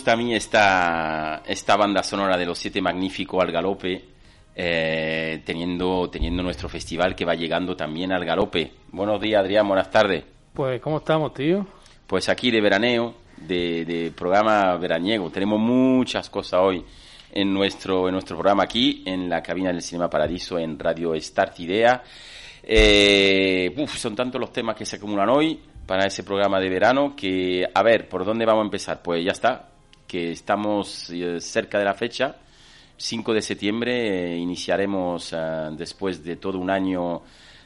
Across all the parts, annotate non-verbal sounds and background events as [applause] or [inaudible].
Gusta a mí esta, esta banda sonora de los Siete Magníficos al Galope, eh, teniendo, teniendo nuestro festival que va llegando también al Galope. Buenos días, Adrián, buenas tardes. Pues, ¿cómo estamos, tío? Pues aquí de veraneo, de, de programa veraniego. Tenemos muchas cosas hoy en nuestro, en nuestro programa aquí, en la cabina del Cinema Paradiso, en Radio Start Idea. Eh, uf, son tantos los temas que se acumulan hoy para ese programa de verano que, a ver, ¿por dónde vamos a empezar? Pues ya está, que estamos eh, cerca de la fecha. 5 de septiembre eh, iniciaremos, eh, después de todo un año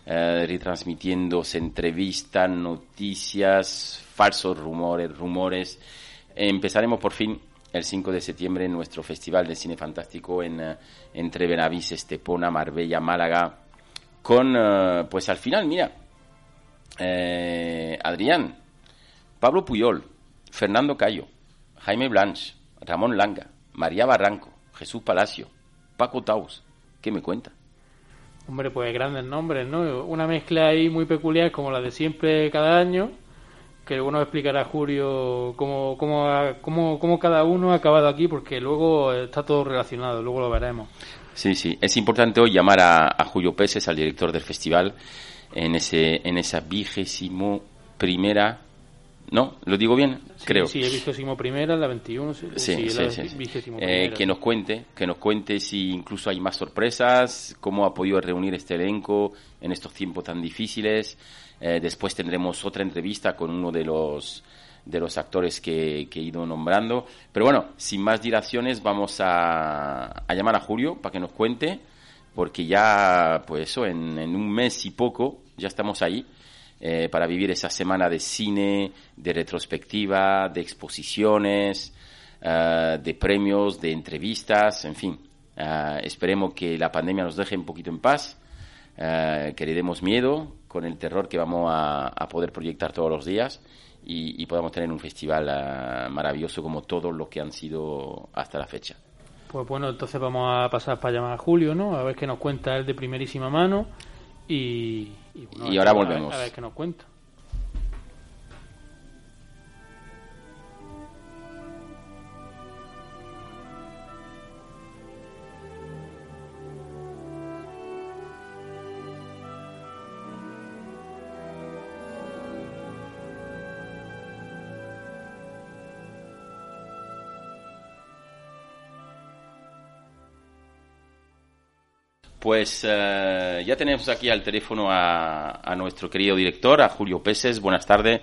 retransmitiéndose entrevistas, noticias, falsos rumores, rumores. empezaremos por fin el 5 de septiembre en nuestro Festival de Cine Fantástico en, entre Benavís, Estepona, Marbella, Málaga, con, pues al final, mira, eh, Adrián, Pablo Puyol, Fernando Cayo, Jaime Blanch, Ramón Langa, María Barranco, Jesús Palacio, Paco Taus. ¿Qué me cuenta? Hombre, pues grandes nombres, ¿no? Una mezcla ahí muy peculiar como la de siempre cada año, que luego nos explicará Julio cómo, cómo, cómo, cómo cada uno ha acabado aquí, porque luego está todo relacionado, luego lo veremos. Sí, sí. Es importante hoy llamar a, a Julio Peses, al director del festival, en ese en esa vigésimo primera... ¿No? ¿Lo digo bien? Sí, Creo. Sí, he vigésimo primera, la 21, sí, Sí, sí, la Eh, que nos cuente, que nos cuente si incluso hay más sorpresas, cómo ha podido reunir este elenco en estos tiempos tan difíciles. Eh, después tendremos otra entrevista con uno de los de los actores que, que he ido nombrando. Pero bueno, sin más dilaciones, vamos a, a llamar a Julio para que nos cuente, porque ya, pues eso, en, en un mes y poco ya estamos ahí eh, para vivir esa semana de cine, de retrospectiva, de exposiciones, eh, de premios, de entrevistas, en fin. Eh, esperemos que la pandemia nos deje un poquito en paz, eh, que le demos miedo con el terror que vamos a, a poder proyectar todos los días y, y podamos tener un festival maravilloso como todos los que han sido hasta la fecha. Pues bueno, entonces vamos a pasar para llamar a Julio, ¿no? A ver qué nos cuenta él de primerísima mano y... Y, bueno, Y ahora a ver- volvemos. A ver qué nos cuenta. Pues eh, ya tenemos aquí al teléfono a, a nuestro querido director, a Julio Peses. Buenas tardes.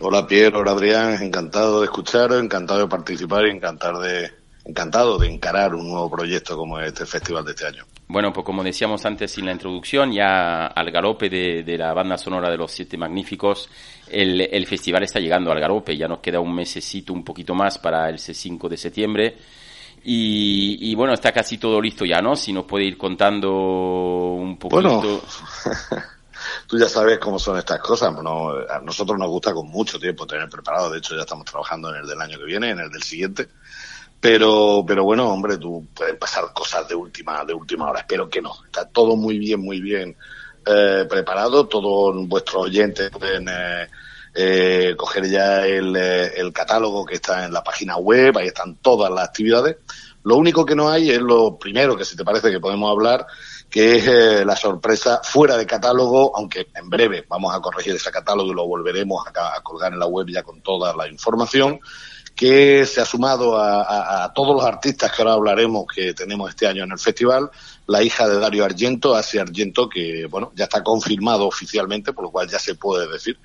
Hola Pierre, hola Adrián, encantado de escuchar, encantado de participar y encantado de, encantado de encarar un nuevo proyecto como este festival de este año. Bueno, pues como decíamos antes en la introducción, ya al galope de, de la banda sonora de los Siete Magníficos, el, el festival está llegando al galope. Ya nos queda un mesecito, un poquito más para el 5 de septiembre. Y, y bueno, está casi todo listo ya, ¿no? Si nos puede ir contando un poquito. Bueno, [laughs] tú ya sabes cómo son estas cosas. No, a nosotros nos gusta con mucho tiempo tener preparado. De hecho, ya estamos trabajando en el del año que viene, en el del siguiente. Pero, pero bueno, hombre, tú pueden pasar cosas de última, de última hora. Espero que no. Está todo muy bien, muy bien eh, preparado. Todos vuestros oyentes pueden eh, eh, coger ya el, eh, el catálogo que está en la página web. Ahí están todas las actividades Lo único que no hay es lo primero que se te parece que podemos hablar, que es eh, la sorpresa fuera de catálogo, aunque en breve vamos a corregir ese catálogo y lo volveremos a, colgar en la web ya con toda la información, que se ha sumado a, todos los artistas que ahora hablaremos que tenemos este año en el festival, la hija de Dario Argento, Asia Argento, que bueno, ya está confirmado oficialmente, por lo cual ya se puede decir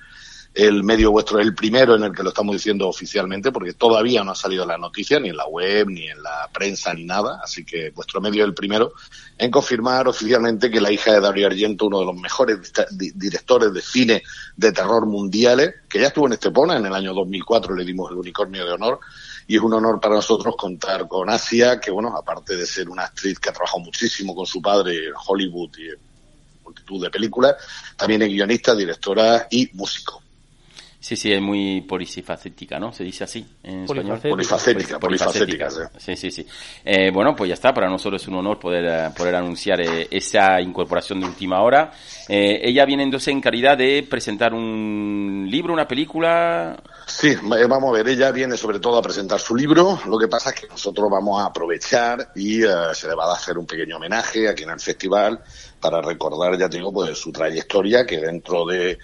el medio vuestro es el primero en el que lo estamos diciendo oficialmente, porque todavía no ha salido la noticia, ni en la web, ni en la prensa, ni nada. Así que vuestro medio es el primero en confirmar oficialmente que la hija de Dario Argento, uno de los mejores directores de cine de terror mundiales, que ya estuvo en Estepona en el año 2004, le dimos el unicornio de honor. Y es un honor para nosotros contar con Asia, que bueno, aparte de ser una actriz que ha trabajado muchísimo con su padre en Hollywood y en multitud de películas, también es guionista, directora y músico. Sí, sí, es muy polifacética, ¿no? Se dice así en español. Polifacética, polifacética. Sí, sí, sí. Eh, bueno, pues ya está. Para nosotros es un honor poder, poder anunciar eh, esa incorporación de última hora. Eh, ella viene entonces en calidad de presentar un libro, una película. Sí, vamos a ver. Ella viene sobre todo a presentar su libro. Lo que pasa es que nosotros vamos a aprovechar y se le va a hacer un pequeño homenaje aquí en el festival para recordar, ya te digo, pues su trayectoria que dentro de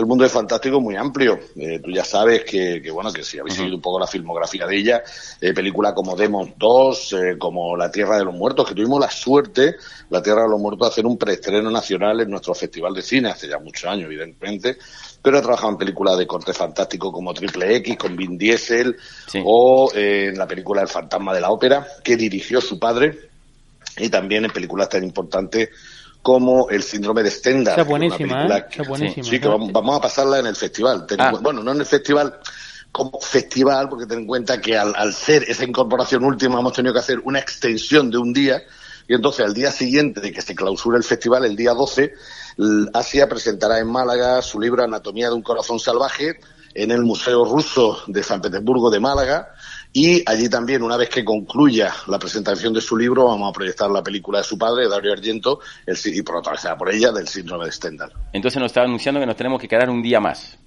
del mundo de fantástico muy amplio. Eh, tú ya sabes que, que, bueno, que si habéis seguido un poco la filmografía de ella, eh, películas como Demon 2, eh, como La Tierra de los Muertos, que tuvimos la suerte, La Tierra de los Muertos, de hacer un preestreno nacional en nuestro Festival de Cine hace ya muchos años, evidentemente, pero ha trabajado en películas de corte fantástico como Triple X, con Vin Diesel, Sí. o eh, en la película El Fantasma de la Ópera, que dirigió su padre, y también en películas tan importantes como el síndrome de Stendhal. Esa que es una buenísima, ¿eh? Esa buenísima. Sí, que vamos, vamos a pasarla en el festival. Ah. Bueno, no en el festival como festival, porque ten en cuenta que al, al ser esa incorporación última hemos tenido que hacer una extensión de un día y entonces al día siguiente de que se clausura el festival, el día 12, l- Asia presentará en Málaga su libro Anatomía de un corazón salvaje en el Museo Ruso de San Petersburgo de Málaga y allí también, una vez que concluya la presentación de su libro, vamos a proyectar la película de su padre, Dario Argento, el, y protagonizada por ella, del síndrome de Stendhal. Entonces nos está anunciando que nos tenemos que quedar un día más.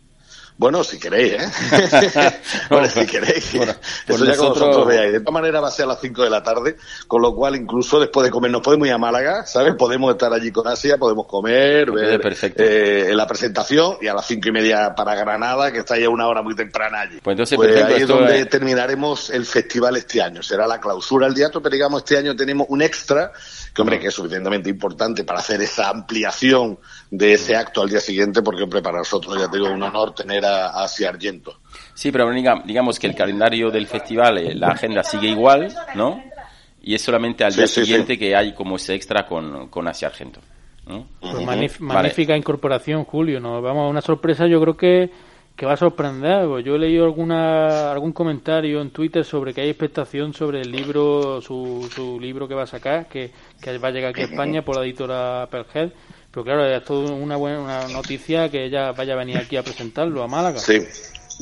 Bueno, si queréis, ¿eh? [laughs] bueno, si queréis. Bueno, pues Eso ya como nosotros- vosotros veáis. De todas maneras va a ser a las 5 de la tarde, con lo cual incluso después de comer nos podemos ir a Málaga, ¿sabes? Podemos estar allí con Asia, podemos comer, ver perfecto. eh, la presentación y a las cinco y media para Granada, que está ya una hora muy temprana allí. Pues entonces, Pues perfecto, ahí es donde es- terminaremos el festival este año. Será la clausura del teatro, pero digamos este año tenemos un extra, que hombre, que es suficientemente importante para hacer esa ampliación de ese acto al día siguiente, porque hombre, para nosotros ya te digo un honor tener a, a Asia Argento. Sí, pero diga- digamos que el calendario del festival, eh, la agenda sigue igual, ¿no? Y es solamente al Sí, día sí, siguiente que hay como ese extra con, con Asia Argento. ¿no? Pues Vale. magnífica incorporación, Julio. Nos vamos a una sorpresa, yo creo que, que va a sorprender. Pues Yo he leído alguna, algún comentario en Twitter sobre que hay expectación sobre el libro, su, su libro que va a sacar, que, que va a llegar aquí a España por la editora Perhead. Pero claro, es toda una buena una noticia que ella vaya a venir aquí a presentarlo a Málaga. Sí.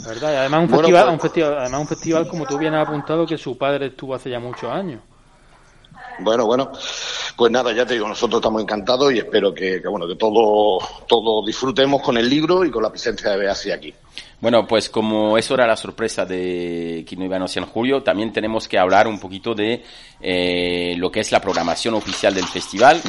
La ¿Verdad? Y además un, Bueno, festival, pues- un festival, además un festival como tú bien has apuntado que su padre estuvo hace ya muchos años. Bueno, bueno, pues nada, ya te digo, nosotros estamos encantados y espero que, que, bueno, que todo, todo disfrutemos con el libro y con la presencia de Beasia aquí. Bueno, pues como eso era la sorpresa de Kino Ivano en julio, también tenemos que hablar un poquito de eh, lo que es la programación oficial del festival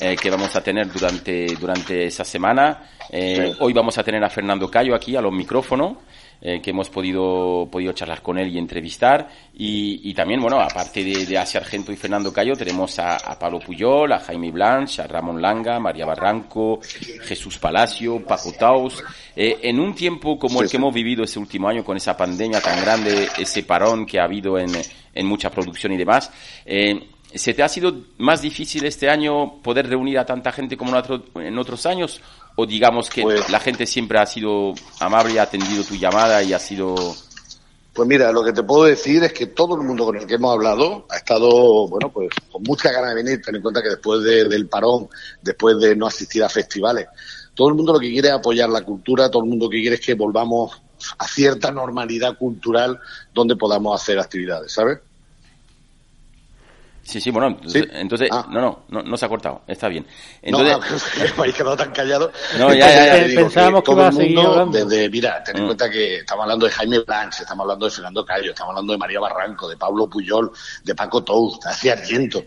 eh, que vamos a tener durante, durante esa semana. Eh, Sí. Hoy vamos a tener a Fernando Cayo aquí a los micrófonos. Eh, que hemos podido, podido charlar con él y entrevistar. Y, y también, bueno, aparte de, de Asia Argento y Fernando Cayo, tenemos a, a Pablo Puyol, a Jaime Blanche, a Ramón Langa, María Barranco, Jesús Palacio, Paco Taus. Eh, en un tiempo como el que hemos vivido ese último año, con esa pandemia tan grande, ese parón que ha habido en, en mucha producción y demás, eh, ¿se te ha sido más difícil este año poder reunir a tanta gente como en otros años? ¿O digamos que Pues- la gente siempre ha sido amable, ha atendido tu llamada y ha sido... Pues mira, lo que te puedo decir es que todo el mundo con el que hemos hablado ha estado, bueno, pues con mucha ganas de venir, ten en cuenta que después de- del parón, después de no asistir a festivales, todo el mundo lo que quiere es apoyar la cultura, todo el mundo lo que quiere es que volvamos a cierta normalidad cultural donde podamos hacer actividades, ¿sabes? Sí, sí, bueno, entonces, ¿Sí? entonces Ah. no, no, no, no se ha cortado, está bien. No, Entonces, [laughs] no, que me habéis quedado tan callado. No, ya, ya, ya. Te digo Pensábamos que todo iba a el seguir mundo, hablando. Desde, mira, ten en Mm. cuenta que estamos hablando de Jaime Blanch, estamos hablando de Fernando Cayo, estamos hablando de María Barranco, de Pablo Puyol, de Paco Tous, de Argento,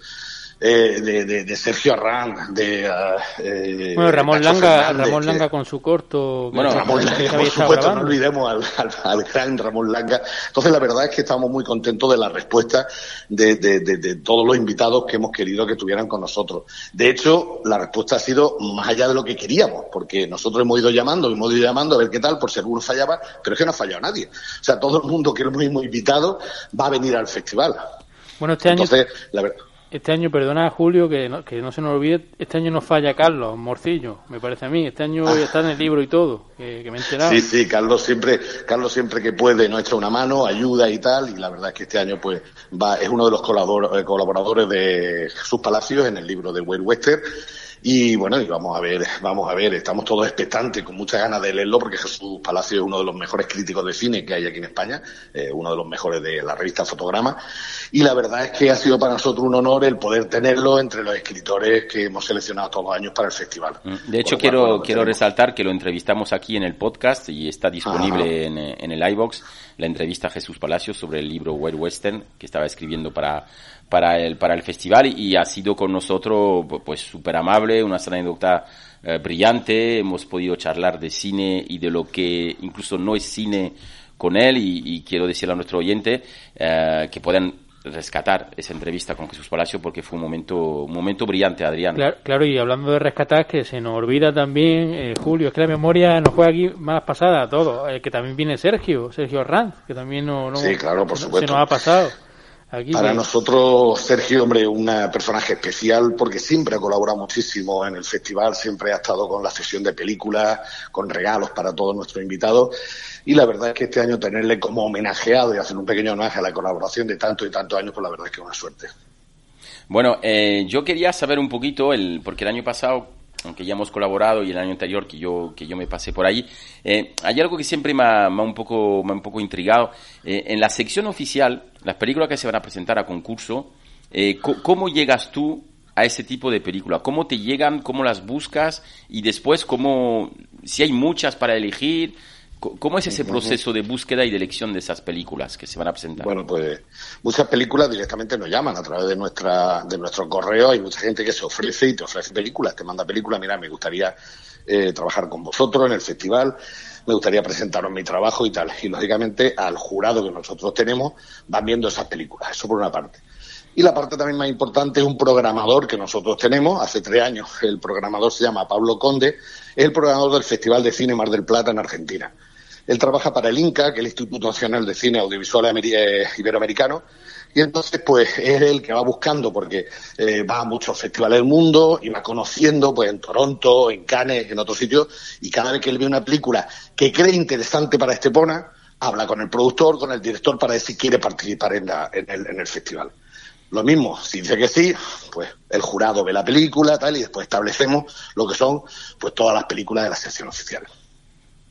eh, de, de, de Sergio Arran, de... ah, eh, Bueno, Ramón Langa, Fernández, Ramón Langa con su corto. Bueno, Ramón Langa, por supuesto, no olvidemos al, al- al gran Ramón Langa. Entonces, la verdad es que estamos muy contentos de la respuesta de, de- de- de todos los invitados que hemos querido que estuvieran con nosotros. De hecho, la respuesta ha sido más allá de lo que queríamos, porque nosotros hemos ido llamando, hemos ido llamando a ver qué tal, por si alguno fallaba, pero es que no ha fallado nadie. O sea, todo el mundo que hemos invitado va a venir al festival. Bueno, este año, Entonces, la verdad. Este año, perdona Julio, que no, que no se nos olvide, este año no falla Carlos Morcillo, me parece a mí. Este año está en el libro y todo, que, que me he enterado. Sí, sí, Carlos siempre, Carlos siempre que puede nos echa una mano, ayuda y tal, y la verdad es que este año pues va, es uno de los eh, colaboradores de Jesús Palacios en el libro de Will Wester. Y bueno, y vamos a ver, vamos a ver, estamos todos expectantes, con muchas ganas de leerlo, porque Jesús Palacios es uno de los mejores críticos de cine que hay aquí en España, eh, uno de los mejores de la revista Fotograma. Y la verdad es que ha sido para nosotros un honor el poder tenerlo entre los escritores que hemos seleccionado todos los años para el festival. Mm, de hecho cual, quiero, bueno, quiero tenemos- resaltar que lo entrevistamos aquí en el podcast y está disponible en, en el iBox la entrevista a Jesús Palacios sobre el libro Wild Western que estaba escribiendo para, para el, para el festival y ha sido con nosotros pues súper amable, una anécdota eh, brillante, hemos podido charlar de cine y de lo que incluso no es cine con él y, y quiero decirle a nuestro oyente eh, que puedan rescatar esa entrevista con Jesús Palacio porque fue un momento, un momento brillante, Adrián. Claro, claro, y hablando de rescatar, que se nos olvida también, eh, Julio, es que la memoria nos juega aquí más pasada a todo, eh, que también viene Sergio, Sergio Arranz, que también no, no- Sí, claro, por se supuesto. nos ha pasado. Aquí, Para nosotros, Sergio, hombre, un personaje especial porque siempre ha colaborado muchísimo en el festival, siempre ha estado con la sesión de películas, con regalos para todos nuestros invitados. Y la verdad es que este año tenerle como homenajeado y hacer un pequeño homenaje a la colaboración de tantos y tantos años, pues la verdad es que es una suerte. Bueno, eh, yo quería saber un poquito, el, porque el año pasado, aunque ya hemos colaborado, y el año anterior que yo, que yo me pasé por ahí, eh, hay algo que siempre me ha, un, poco, me un poco intrigado. Eh, en la sección oficial, las películas que se van a presentar a concurso, eh, ¿cómo llegas tú a ese tipo de película? ¿Cómo te llegan? ¿Cómo las buscas? Y después, ¿cómo, si hay muchas para elegir? ¿Cómo es ese proceso de búsqueda y de elección de esas películas que se van a presentar? Bueno, pues muchas películas directamente nos llaman a través de nuestra de nuestro correo. Hay mucha gente que se ofrece y te ofrece películas, te manda películas. Mira, me gustaría eh, trabajar con vosotros en el festival, me gustaría presentaros mi trabajo y tal. Y lógicamente al jurado que nosotros tenemos van viendo esas películas. Eso por una parte. Y la parte también más importante es un programador que nosotros tenemos hace tres años. El programador se llama Pablo Conde, es el programador del Festival de Cine Mar del Plata en Argentina. Él trabaja para el INCA, que es el Instituto Nacional de Cine Audiovisual eh, Iberoamericano, y entonces pues es el que va buscando, porque eh, va a muchos festivales del mundo y va conociendo pues en Toronto, en Cannes, en otros sitios, y cada vez que él ve una película que cree interesante para Estepona, habla con el productor, con el director para ver si quiere participar en, la- el, en el festival. Lo mismo, si dice que sí, pues el jurado ve la película, tal, y después establecemos lo que son pues todas las películas de la sección oficial.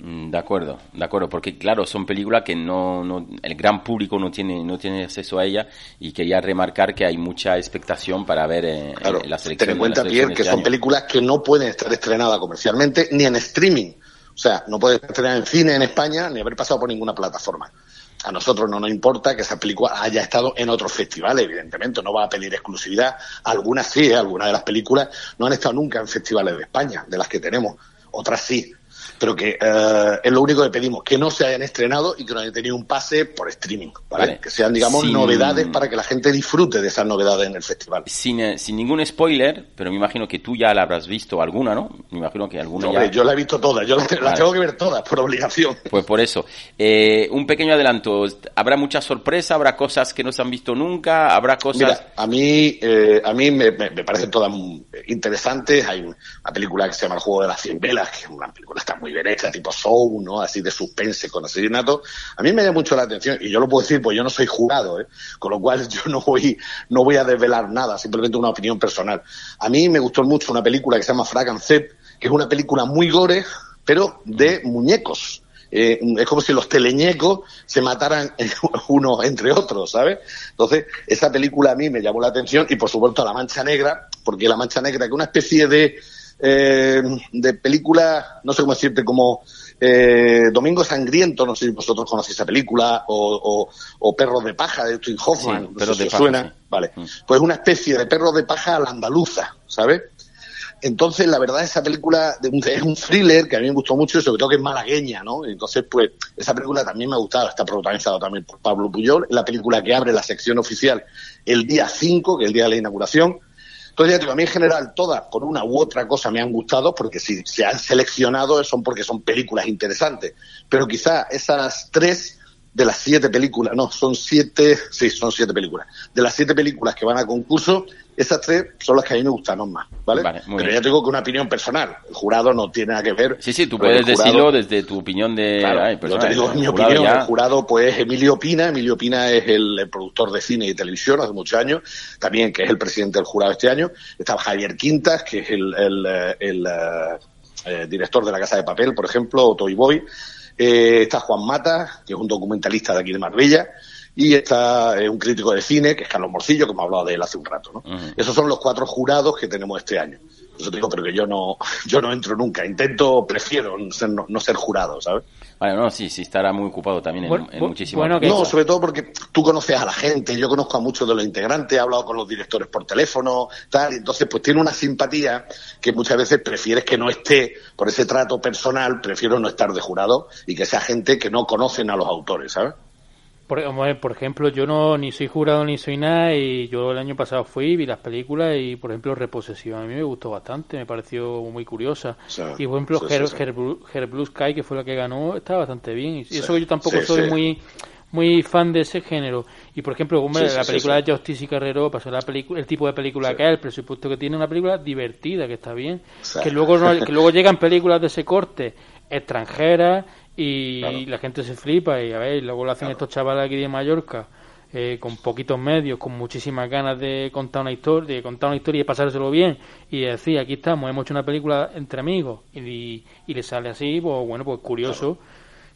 Mm, De acuerdo, de acuerdo, porque claro, son películas que no, no, el gran público no tiene, no tiene acceso a ella y quería remarcar que hay mucha expectación para ver eh, Claro, eh, la ten selección. en cuenta, la Pierre, que este son año. películas que no pueden estar estrenadas comercialmente ni en streaming. O sea, no pueden estrenar en cine en España ni haber pasado por ninguna plataforma. A nosotros no nos importa que esa película haya estado en otros festivales, evidentemente, no va a pedir exclusividad. Algunas sí, algunas de las películas no han estado nunca en festivales de España, de las que tenemos. Otras sí. Pero que eh, es lo único que pedimos, que no se hayan estrenado y que no hayan tenido un pase por streaming, ¿vale? Vale. Que sean, digamos, Sin- novedades para que la gente disfrute de esas novedades en el festival. Sin, eh, sin ningún spoiler, pero me imagino que tú ya la habrás visto alguna, ¿no? Me imagino que alguna Hombre, ya. yo la he visto todas, yo las las Vale. tengo que ver todas por obligación. Pues por eso. Eh, un pequeño adelanto. ¿Habrá mucha sorpresa? ¿Habrá cosas que no se han visto nunca? ¿Habrá cosas...? Mira, a mí, eh, a mí me, me- me parecen todas interesantes. Hay una película que se llama El juego de las cien velas, que es una película está muy hecha, tipo show, ¿no? Así de suspense con asesinato. A mí me llama mucho la atención y yo lo puedo decir, pues yo no soy jurado, ¿eh? Con lo cual [laughs] yo no voy, no voy a desvelar nada, simplemente una opinión personal. A mí me gustó mucho una película que se llama Frag and Zep, que es una película muy gore, pero de muñecos. eh, es como si los teleñecos se mataran [laughs] unos entre otros, ¿sabes? Entonces, esa película a mí me llamó la atención y por supuesto La Mancha Negra, porque La Mancha Negra, que es una especie de, eh, de película, no sé cómo decirte, como eh, Domingo Sangriento, no sé si vosotros conocéis esa película, o, o, Perros de Paja de Twin Hoffman, Sí, Perros si de os Paja, suena, sí. vale. Mm. Pues una especie de Perros de Paja a la andaluza, ¿sabes? Entonces, la verdad, esa película de un- es un thriller que a mí me gustó mucho y sobre todo que es malagueña, ¿no? Entonces, pues, esa película también me ha gustado. Está protagonizada también por Pablo Puyol. Es la película que abre la sección oficial el día 5, que es el día de la inauguración. Entonces, ya digo, a mí en general todas, por una u otra cosa, me han gustado, porque si se han seleccionado son porque son películas interesantes. Pero quizá esas tres de las siete películas, no, son siete, sí, son siete películas. De las siete películas que van a concurso, esas tres son las que a mí me gustaron más, ¿vale? Vale, Pero bien. ya te digo que una opinión personal. El jurado no tiene nada que ver. Sí, sí, tú puedes jurado- decirlo desde tu opinión de... Claro, ay, yo te digo el mi opinión. ya- El jurado, pues, Emilio Pina. Emilio Pina es el, el productor de cine y televisión hace muchos años. También, que es el presidente del jurado este año. Está Javier Quintas, que es el, el, eh, el, eh, eh, director de La Casa de Papel, por ejemplo, o Toy Boy. Eh, está Juan Mata, que es un documentalista de aquí de Marbella. Y está eh, un crítico de cine, que es Carlos Morcillo, que hemos hablado de él hace un rato. ¿no? Esos son los cuatro jurados que tenemos este año. Eso te digo, pero que yo no, [laughs] yo no entro nunca. Intento, prefiero ser- no, no ser jurado, ¿sabes? Vale, no, sí, sí, estará muy ocupado también en, Bueno, en bu- muchísimas bueno, que- No, sobre todo porque tú conoces a la gente, yo conozco a muchos de los integrantes, he hablado con los directores por teléfono, tal, y entonces pues tiene una simpatía que muchas veces prefieres que no esté por ese trato personal, prefiero no estar de jurado y que sea gente que no conocen a los autores, ¿sabes? Por, ejemplo, yo no ni soy jurado ni soy nada y yo el año pasado fui, vi las películas y, por ejemplo, Reposesión a mí me gustó bastante, me pareció muy curiosa. Sí, y, por ejemplo, sí, Her, sí, sí. Her Blue, Her Blue Sky, que fue la que ganó, está bastante bien. Y eso que yo tampoco soy muy muy fan de ese género. Y, por ejemplo, hombre, Sí, sí, la película sí. de Justice y Carrero, pasó la pelicu- el tipo de película que es, el presupuesto que tiene, una película divertida, que está bien. Que luego no- que luego [laughs] llegan películas de ese corte extranjeras y Claro. la gente se flipa y a ver, y luego lo hacen estos chavales aquí de Mallorca eh, con poquitos medios, con muchísimas ganas de contar una historia, de contar una historia y pasárselo bien y decir aquí estamos, hemos hecho una película entre amigos y, y le sale así, pues bueno, pues curioso,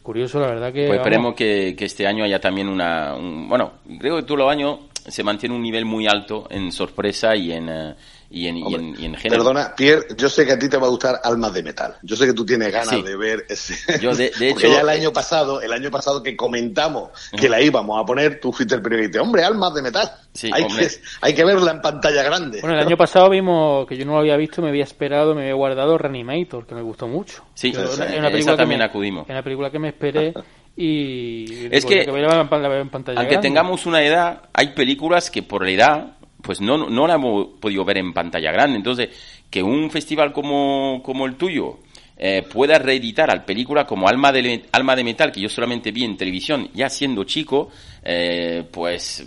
curioso la verdad que Pues esperemos que, que este año haya también una... un- bueno, creo que todos los años se mantiene un nivel muy alto en sorpresa y en, eh, y en, y Hombre, en, y en género. Perdona, Pierre, yo sé que a ti te va a gustar Almas de Metal. Yo sé que tú tienes ganas Sí. de ver ese. Yo, de- de [laughs] Porque hecho- ya el año pasado, el año pasado que comentamos que la íbamos a poner, tú fuiste el primero y dijiste, hombre, Almas de Metal. Sí, hay, hombre. que, hay que verla en pantalla grande. Bueno, el año pasado vimos que yo no lo había visto, me había esperado, me había guardado Reanimator, que me gustó mucho. Sí, Yo- esa una película también me- acudimos. Es una película que me esperé [laughs] y Es que, en, la en Aunque grande. tengamos una edad, hay películas que por la edad, pues no, no la hemos podido ver en pantalla grande. Entonces, que un festival como, como el tuyo eh, pueda reeditar al película como Alma de, Alma de Metal, que yo solamente vi en televisión ya siendo chico, eh, pues...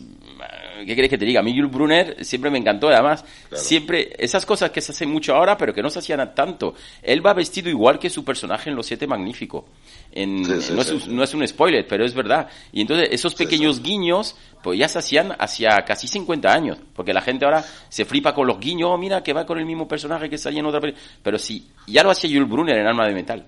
¿Qué querés que te diga? A mí Jules Brunner siempre me encantó, además, siempre esas cosas que se hacen mucho ahora, pero que no se hacían tanto. Él va vestido igual que su personaje en Los Siete Magníficos. En, Sí, sí, no, es, sí, no es un spoiler, pero es verdad. Y entonces esos pequeños guiños, pues ya se hacían hacia casi 50 años, porque la gente ahora se flipa con los guiños, "Oh, mira que va con el mismo personaje que salía en otra película. Pero sí, ya lo hacía Jules Brunner en Alma de Metal.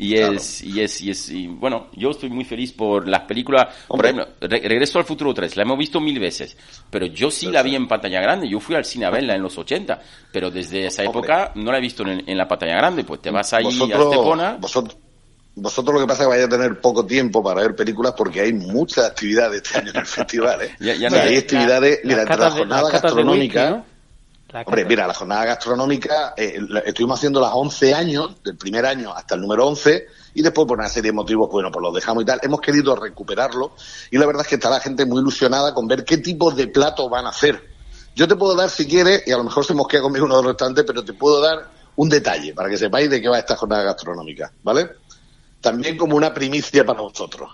Y Claro. es, y es, y es, y bueno, yo estoy muy feliz por las películas. Por ejemplo, Re- Regreso al Futuro 3, la hemos visto mil veces, pero yo sí la vi en pantalla grande. Yo fui al cine a verla en los 80, pero desde esa Hombre. época no la he visto en, en la pantalla grande. Pues te vas ahí a vosotros, Estepona. vosotros, vosotros lo que pasa es que vais a tener poco tiempo para ver películas porque hay muchas actividades este año en el [laughs] festival. ¿eh? Ya- ya O sea, no- hay actividades, la catas de- jornada gastronómica. Las Hombre, mira, la jornada gastronómica, eh, la- estuvimos haciendo las 11 años, del primer año hasta el número 11, y después por una serie de motivos, bueno, pues los dejamos y tal. Hemos querido recuperarlo, y la verdad es que está la gente muy ilusionada con ver qué tipos de platos van a hacer. Yo te puedo dar, si quieres, y a lo mejor se mosquea conmigo uno de los restaurantes, pero te puedo dar un detalle para que sepáis de qué va esta jornada gastronómica, ¿vale? También como una primicia para vosotros.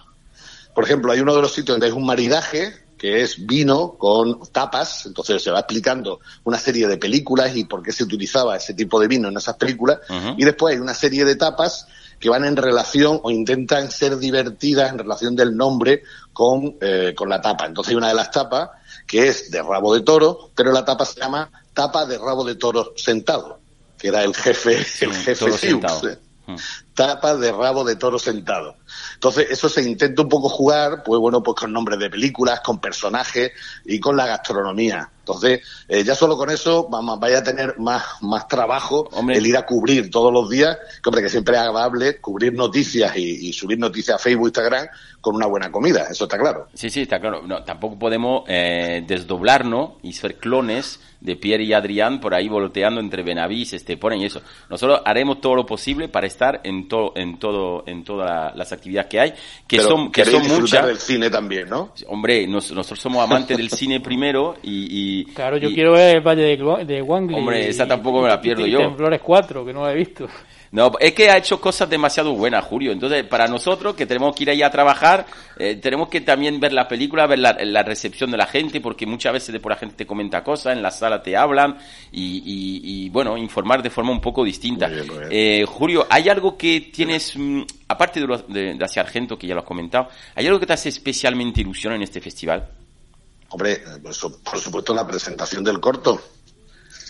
Por ejemplo, hay uno de los sitios donde es un maridaje, que es vino con tapas, entonces se va explicando una serie de películas y por qué se utilizaba ese tipo de vino en esas películas, y después hay una serie de tapas que van en relación o intentan ser divertidas en relación del nombre con, eh, con la tapa. Entonces hay una de las tapas que es de rabo de toro, pero la tapa se llama tapa de rabo de toro sentado, que era el jefe, el jefe Siux. [laughs] tapa de rabo de toro sentado. Entonces, eso se intenta un poco jugar, pues bueno, pues con nombres de películas, con personajes y con la gastronomía. Entonces, eh, ya solo con eso vamos, vaya a tener más, más trabajo el ir a cubrir todos los días, que hombre, que siempre es agradable cubrir noticias y, subir noticias a Facebook, Instagram con una buena comida, eso está claro. Sí, sí, está claro. No, tampoco podemos eh, desdoblarnos y ser clones de Pierre y Adrián por ahí volteando entre Benavís, Estepona y eso. Nosotros haremos todo lo posible para estar en todo, en todo, en todas las actividades que hay, que son, que son muchas. del cine también, ¿no? Hombre, nosotros somos amantes del cine primero y, claro, yo quiero ver el Valle de, de Wangli. Hombre, esa tampoco me la pierdo yo. Temblores 4, que no la he visto. No, es que ha hecho cosas demasiado buenas, Julio. Entonces, para nosotros, que tenemos que ir ahí a trabajar, eh, tenemos que también ver la película, ver la, recepción de la gente, porque muchas veces después la gente te comenta cosas, en la sala te hablan, y, bueno, informar de forma un poco distinta. Eh, Julio, ¿hay algo que tienes, mm, aparte de, los, de, Argento, que ya lo has comentado, ¿hay algo que te hace especialmente ilusión en este festival? Hombre, pues, por supuesto la presentación del corto.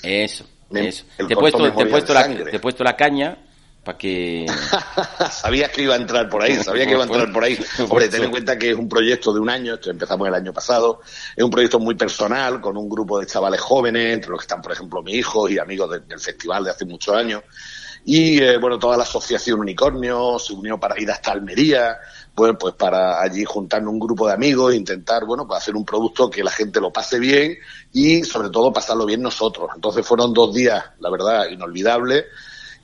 Eso, eso. Te he, puesto, te, puesto la, te he puesto la caña para que... [laughs] sabías que iba a entrar por ahí, sabía que iba a entrar por ahí. [laughs] Hombre, ten en cuenta que es un proyecto de un año, esto empezamos el año pasado, es un proyecto muy personal, con un grupo de chavales jóvenes, entre los que están, por ejemplo, mis hijos y amigos del festival de hace muchos años. Y, eh, bueno, toda la asociación Unicornio se unió para ir hasta Almería, pues, pues para allí juntarnos un grupo de amigos e intentar, bueno, pues hacer un producto que la gente lo pase bien y, sobre todo, pasarlo bien nosotros. Entonces fueron dos días, la verdad, inolvidables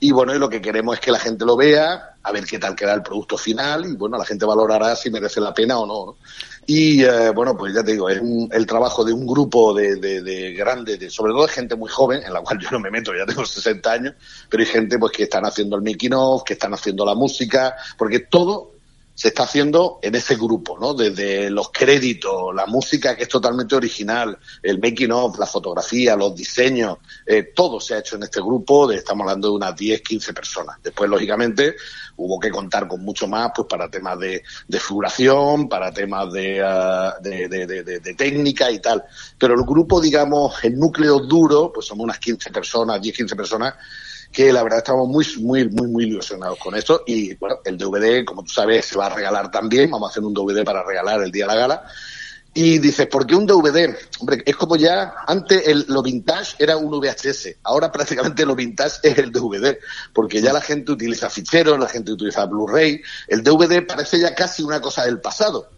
y bueno, lo que queremos es que la gente lo vea, a ver qué tal queda el producto final y bueno, la gente valorará si merece la pena o no. Y eh, bueno, pues ya te digo, es el trabajo de un grupo de, de, de grandes, de, sobre todo de gente muy joven, en la cual yo no me meto, ya tengo 60 años, pero hay gente pues que están haciendo el making que están haciendo la música, porque todo se está haciendo en ese grupo, ¿no? Desde los créditos, la música que es totalmente original, el making of, la fotografía, los diseños, eh, todo se ha hecho en este grupo, de, estamos hablando de unas 10, 15 personas. Después, lógicamente, hubo que contar con mucho más, pues para temas de, de figuración, para temas de, ah, de, de, técnica y tal. Pero el grupo, digamos, el núcleo duro, pues somos unas 15 personas, 10, 15 personas, que la verdad estamos muy, muy, muy, muy ilusionados con esto. Y bueno, el DVD, como tú sabes, se va a regalar también. Vamos a hacer un DVD para regalar el día de la gala. Y dices, ¿por qué un DVD? Hombre, es como ya, antes el, lo vintage era un VHS, ahora prácticamente lo vintage es el DVD, porque ya la gente utiliza ficheros, la gente utiliza Blu-ray, el DVD parece ya casi una cosa del pasado.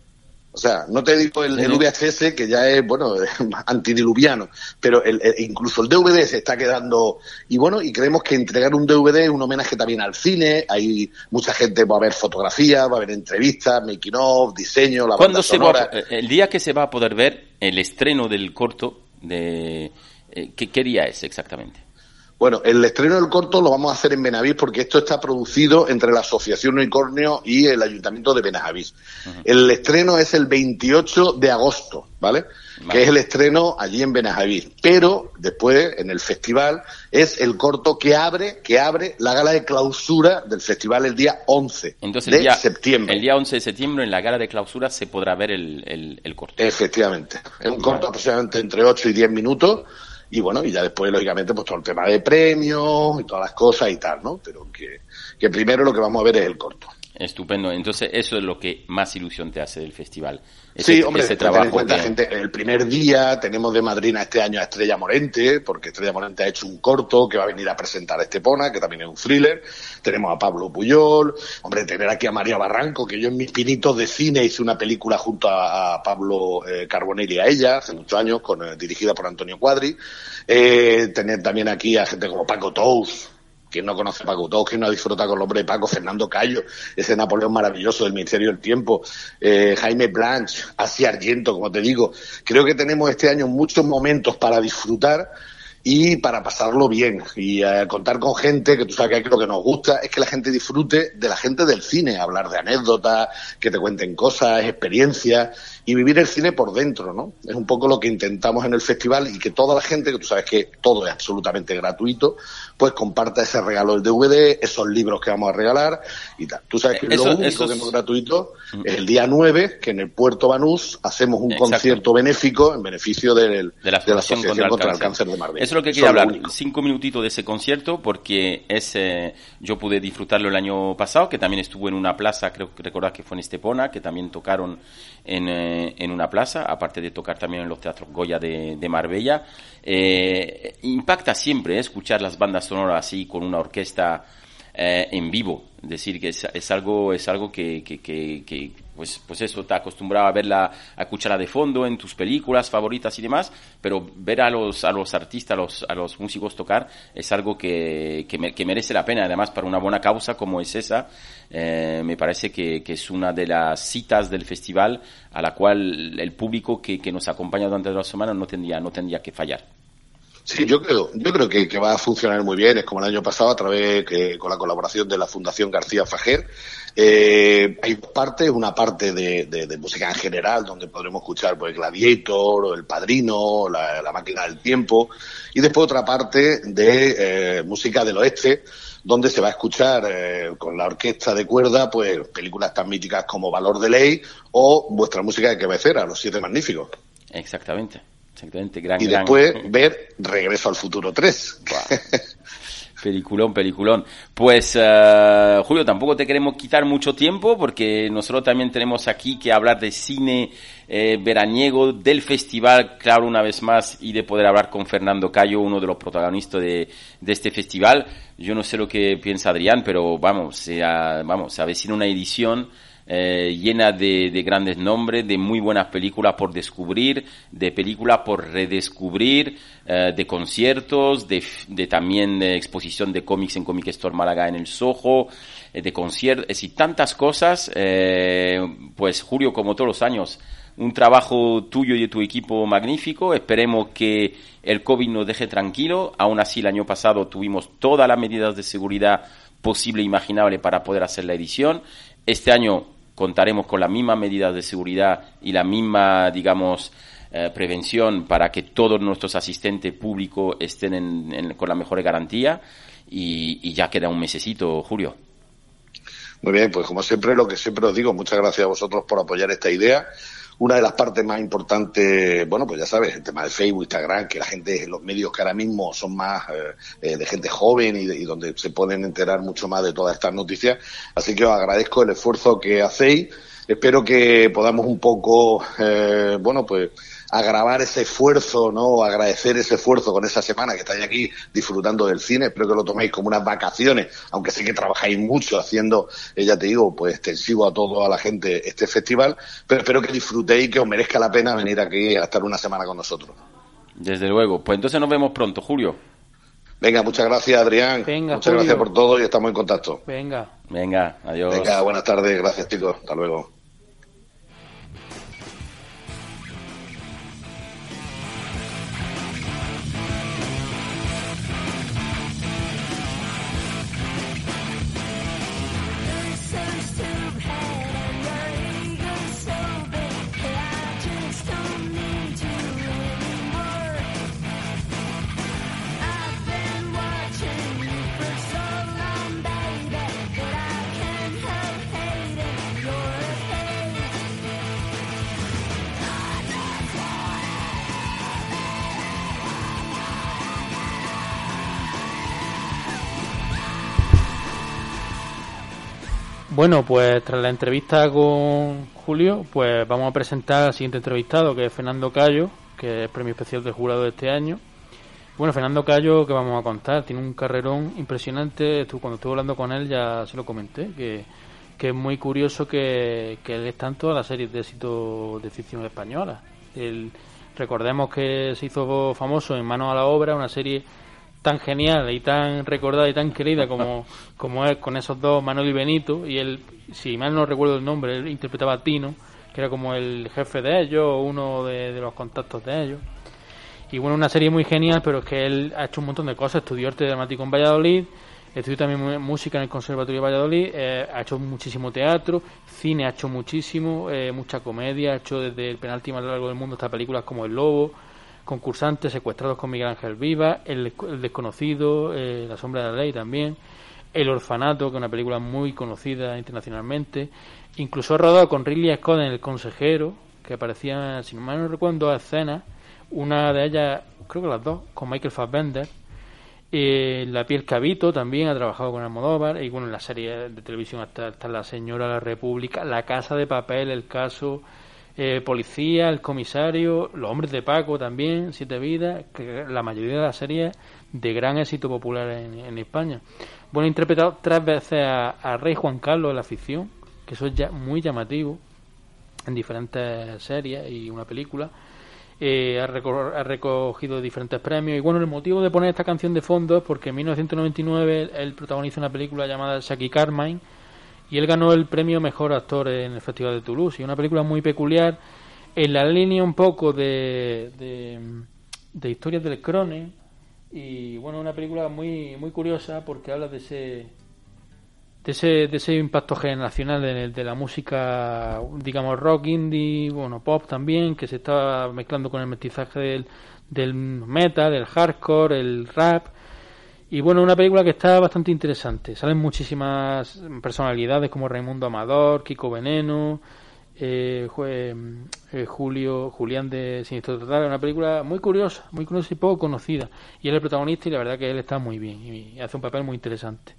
O sea, no te digo el, VHS, que ya es, bueno, [laughs] antidiluviano, pero el, incluso el DVD se está quedando. Y bueno, y creemos que entregar un DVD es un homenaje también al cine. Hay mucha gente, va a ver fotografías, va a haber entrevistas, making of, diseño, la banda sonora. Eh, el día que se va a poder ver el estreno del corto, de eh, ¿qué día es exactamente? Bueno, el estreno del corto lo vamos a hacer en Benavís porque esto está producido entre la Asociación Unicornio y el Ayuntamiento de Benavís. El estreno es el 28 de agosto, ¿vale? Que es el estreno allí en Benavís. Pero después, en el festival, es el corto que abre, que abre la gala de clausura del festival el día 11 de septiembre. El día 11 de septiembre, en la gala de clausura, se podrá ver el, el corto. Efectivamente. Es un corto aproximadamente entre 8 y 10 minutos y bueno, y ya después, lógicamente, pues todo el tema de premios y todas las cosas y tal, ¿no? Pero que, que primero lo que vamos a ver es el corto. Estupendo. Entonces, eso es lo que más ilusión te hace del festival. sí, hombre, ese trabajo cuenta, gente, el primer día tenemos de madrina este año a Estrella Morente, porque Estrella Morente ha hecho un corto que va a venir a presentar a Estepona, que también es un thriller. Tenemos a Pablo Puyol, hombre, tener aquí a María Barranco, que yo en mis pinitos de cine hice una película junto a, Pablo eh, Carbonelli y a ella, hace muchos años, con, eh, dirigida por Antonio Cuadri. Eh, tener también aquí a gente como Paco Tous, quien no conoce a Paco Tous, quien no disfruta con el nombre de Paco, Fernando Cayo, ese Napoleón maravilloso del Ministerio del Tiempo, eh, Jaime Blanche, Asia Argento, como te digo. Creo que tenemos este año muchos momentos para disfrutar y para pasarlo bien. Y eh, contar con gente que tú sabes que lo que nos gusta es que la gente disfrute de la gente del cine, hablar de anécdotas, que te cuenten cosas, experiencias y vivir el cine por dentro, ¿no? Es un poco lo que intentamos en el festival y que toda la gente, que tú sabes que todo es absolutamente gratuito, pues comparta ese regalo del DVD, esos libros que vamos a regalar y tal. Tú sabes que lo único que es gratuito mm. es el día 9, que en el Puerto Banús hacemos un concierto benéfico en beneficio de la, Asociación contra, el Cáncer de Marbella. eso es lo que quería hablar. Cinco minutitos de ese concierto porque ese yo pude disfrutarlo el año pasado, que también estuvo en una plaza, creo que recordar que fue en Estepona, que también tocaron en, eh, en una plaza, aparte de tocar también en los teatros Goya de, Marbella. Eh, impacta siempre escuchar las bandas sonoras así con una orquesta en vivo. Decir, que es, es algo, es algo que, que, que, pues, pues eso, te acostumbrado a verla, a escucharla de fondo en tus películas favoritas y demás, pero ver a los, a los artistas, a los, a los músicos tocar es algo que, que, merece la pena. Además, para una buena causa como es esa, eh, me parece que, que, es una de las citas del festival a la cual el público que, que nos acompaña durante la semana no tendría, no tendría que fallar. Sí, yo creo, yo creo que, que, va a funcionar muy bien. Es como el año pasado a través que con la colaboración de la Fundación García Fajer. Eh, hay partes, una parte de, de, de, música en general donde podremos escuchar pues Gladiator, El Padrino, la, la Máquina del Tiempo y después otra parte de eh, música del oeste donde se va a escuchar eh, con la orquesta de cuerda pues películas tan míticas como Valor de Ley o vuestra música de cabecera, Los Siete Magníficos. Exactamente. Exactamente, gran, y después ver Regreso al Futuro 3. [laughs] Peliculón, peliculón. Pues, uh, Julio, tampoco te queremos quitar mucho tiempo porque nosotros también tenemos aquí que hablar de cine eh, veraniego, del festival, claro, una vez más, y de poder hablar con Fernando Cayo, uno de los protagonistas de, de este festival. Yo no sé lo que piensa Adrián, pero vamos, se, vamos, se avecina una edición eh, llena de, de, grandes nombres, de muy buenas películas por descubrir, de películas por redescubrir, eh, de conciertos, de, de, también de exposición de cómics en Comic Store Málaga en el Soho, eh, de conciertos, decir, tantas cosas, pues Julio, como todos los años, un trabajo tuyo y de tu equipo magnífico. Esperemos que el COVID nos deje tranquilo. Aún así, el año pasado tuvimos todas las medidas de seguridad posible e imaginable para poder hacer la edición. Este año contaremos con las mismas medidas de seguridad y la misma, digamos, eh, prevención para que todos nuestros asistentes públicos estén en, con la mejor garantía y, y, ya queda un mesecito, Julio. Muy bien, pues como siempre, lo que siempre os digo, muchas gracias a vosotros por apoyar esta idea una de las partes más importantes, bueno, pues ya sabes, el tema de Facebook, Instagram, que la gente, los medios que ahora mismo son más eh, de gente joven y, donde se pueden enterar mucho más de todas estas noticias. Así que os agradezco el esfuerzo que hacéis. Espero que podamos un poco, eh, bueno, pues agravar ese esfuerzo, ¿no? Agradecer ese esfuerzo con esa semana que estáis aquí disfrutando del cine. Espero que lo toméis como unas vacaciones, aunque sé que trabajáis mucho haciendo, eh, ya te digo, pues extensivo a toda la gente este festival, pero espero que disfrutéis y que os merezca la pena venir aquí a estar una semana con nosotros. Desde luego. Pues entonces nos vemos pronto, Julio. Venga, muchas gracias, Adrián. Venga, muchas Julio. gracias por todo y estamos en contacto. Venga. Venga, adiós. Venga, buenas tardes. Gracias, chicos. Hasta luego. Bueno, pues tras la entrevista con Julio, pues vamos a presentar al siguiente entrevistado, que es Fernando Cayo, que es premio especial del jurado de este año. Bueno, Fernando Cayo, que vamos a contar, tiene un carrerón impresionante. Cuando estuve hablando con él ya se lo comenté, que, que es muy curioso que, que él está en todas las series de éxito de ficción española. El, recordemos que se hizo famoso en Manos a la Obra, una serie tan genial y tan recordada y tan querida como, [laughs] como es con esos dos, Manuel y Benito, y él, si mal no recuerdo el nombre, él interpretaba a Tino, que era como el jefe de ellos, o uno de, de, los contactos de ellos. Y bueno, una serie muy genial, pero es que él ha hecho un montón de cosas, estudió arte dramático en Valladolid, estudió también música en el Conservatorio de Valladolid, eh, ha hecho muchísimo teatro, cine ha hecho muchísimo, eh, mucha comedia, ha hecho desde el penalti más largo del mundo hasta películas como El Lobo, concursantes secuestrados con Miguel Ángel Viva, El, Desconocido, eh, La Sombra de la Ley también, El Orfanato, que es una película muy conocida internacionalmente, incluso ha rodado con Ridley Scott en El Consejero, que aparecía, si no mal no recuerdo, a escenas, una de ellas, creo que las dos, con Michael Fassbender. Eh, la piel cabito también ha trabajado con Almodóvar y bueno en la serie de televisión hasta, hasta la señora la república la casa de papel el caso eh, policía el comisario los hombres de Paco también siete vidas que la mayoría de las series de gran éxito popular en, España bueno ha interpretado tres veces a, a, Rey Juan Carlos en la ficción que eso es ya muy llamativo en diferentes series y una película eh, ha, recogido diferentes premios. Y bueno, el motivo de poner esta canción de fondo es porque en 1999 él protagoniza una película llamada Shaki Carmine y él ganó el premio Mejor Actor en el Festival de Toulouse. Y una película muy peculiar, en la línea un poco de, de, historias del Crone. Y bueno, una película muy, muy curiosa porque habla de ese de ese, de ese impacto generacional de, la música, digamos, rock, indie, bueno, pop también, que se estaba mezclando con el mestizaje del, del metal, del hardcore, el rap. Y bueno, una película que está bastante interesante. Salen muchísimas personalidades como Raimundo Amador, Kiko Veneno, eh, eh, Julio, Julián de Sinistro Total. Una película muy curiosa, muy curiosa y poco conocida. Y él es el protagonista y la verdad que él está muy bien y hace un papel muy interesante.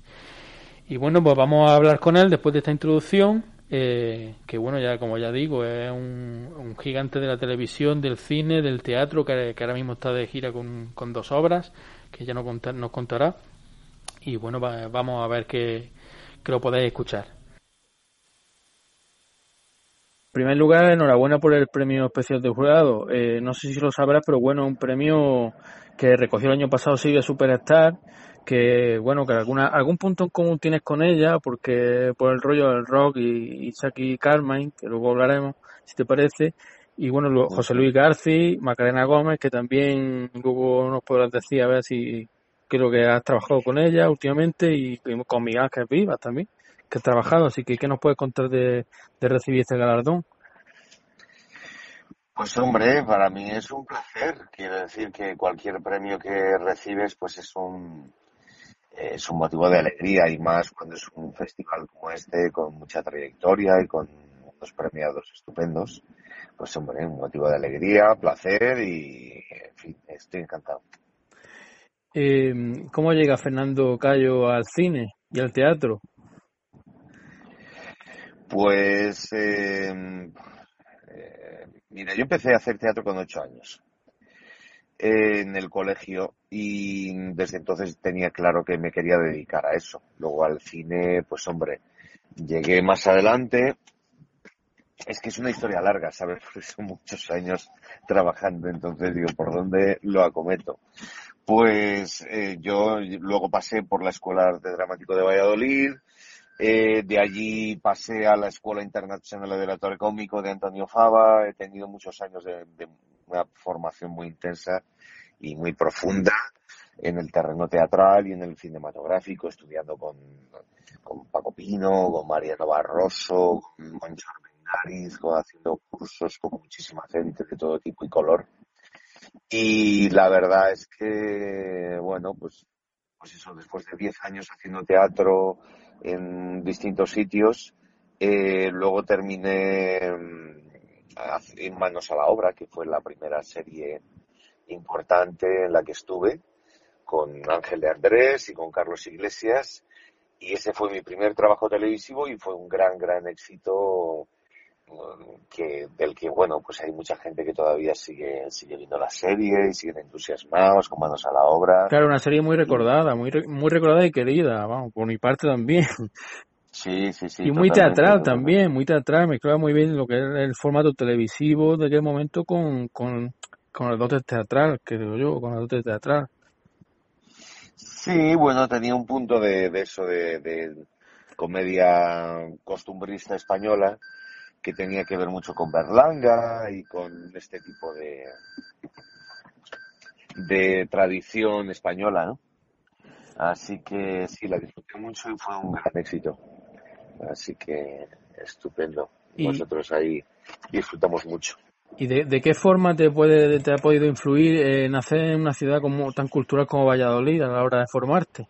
Y bueno, pues vamos a hablar con él después de esta introducción, eh, que bueno, ya como ya digo, es un, gigante de la televisión, del cine, del teatro, que, ahora mismo está de gira con, dos obras, que ya nos, nos contará. Y bueno, vamos a ver que, lo podéis escuchar. En primer lugar, enhorabuena por el premio especial de jurado. Eh, no sé si lo sabrás, pero bueno, un premio que recogió el año pasado Sigue Superstar que bueno que alguna algún punto en común tienes con ella porque por el rollo del rock y, y Carmine que luego hablaremos si te parece y bueno José Luis García Macarena Gómez que también luego nos podrás decir a ver si creo que has trabajado con ella últimamente y con Miguel que viva también que has trabajado así que qué nos puedes contar de, de recibir este galardón pues hombre, para mí es un placer. Quiero decir que cualquier premio que recibes, pues es un, es un motivo de alegría y más cuando es un festival como este con mucha trayectoria y con unos premiados estupendos. Pues hombre, un motivo de alegría, placer y en fin, estoy encantado. Eh, ¿Cómo llega Fernando Cayo al cine y al teatro? Pues, eh, eh, mira, yo empecé a hacer teatro con ocho años en el colegio y desde entonces tenía claro que me quería dedicar a eso. Luego al cine, pues hombre, llegué más adelante. Es que es una historia larga, ¿sabes? Porque son muchos años trabajando, entonces digo, ¿por dónde lo acometo? Pues eh, yo luego pasé por la Escuela de Dramático de Valladolid, eh, de allí pasé a la Escuela Internacional de Torre Cómico de Antonio Fava, he tenido muchos años de, de una formación muy intensa y muy profunda en el terreno teatral y en el cinematográfico, estudiando con, con Paco Pino, con Mariano Barroso, con Moncho Armendáriz, haciendo cursos con muchísima gente de todo tipo y color. Y la verdad es que, bueno, pues, pues eso, después de 10 años haciendo teatro en distintos sitios, eh, luego terminé en Manos a la Obra, que fue la primera serie importante en la que estuve, con Ángel de Andrés y con Carlos Iglesias. Y ese fue mi primer trabajo televisivo y fue un gran, gran éxito mm, que, del que, bueno, pues hay mucha gente que todavía sigue, sigue viendo la serie y siguen entusiasmados con manos a la obra. Claro, una serie muy recordada, muy, muy recordada y querida, vamos, por mi parte también. Sí, sí, sí. Y muy teatral también, muy teatral, mezclaba muy bien lo que es el formato televisivo de aquel momento con, con, con el dote teatral, que digo yo, con el dote teatral. Sí, bueno, tenía un punto de, de eso, de, de, comedia costumbrista española, que tenía que ver mucho con Berlanga y con este tipo de, de tradición española, ¿no? Así que sí, la disfruté mucho y fue un gran éxito. Así que estupendo. Nosotros ahí disfrutamos mucho. ¿Y de, qué forma te puede te ha podido influir eh, nacer en una ciudad como tan cultural como Valladolid a la hora de formarte?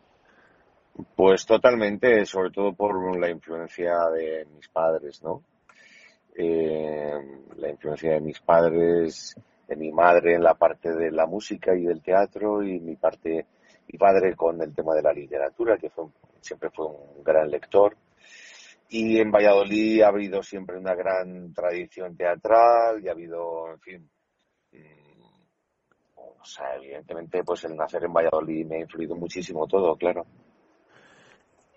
Pues totalmente, sobre todo por la influencia de mis padres, ¿no? Eh, la influencia de mis padres de mi madre en la parte de la música y del teatro y mi parte mi padre con el tema de la literatura, que fue, siempre fue un gran lector. Y en Valladolid ha habido siempre una gran tradición teatral y ha habido, en fin, mm, o sea, evidentemente, pues el nacer en Valladolid me ha influido muchísimo todo, claro.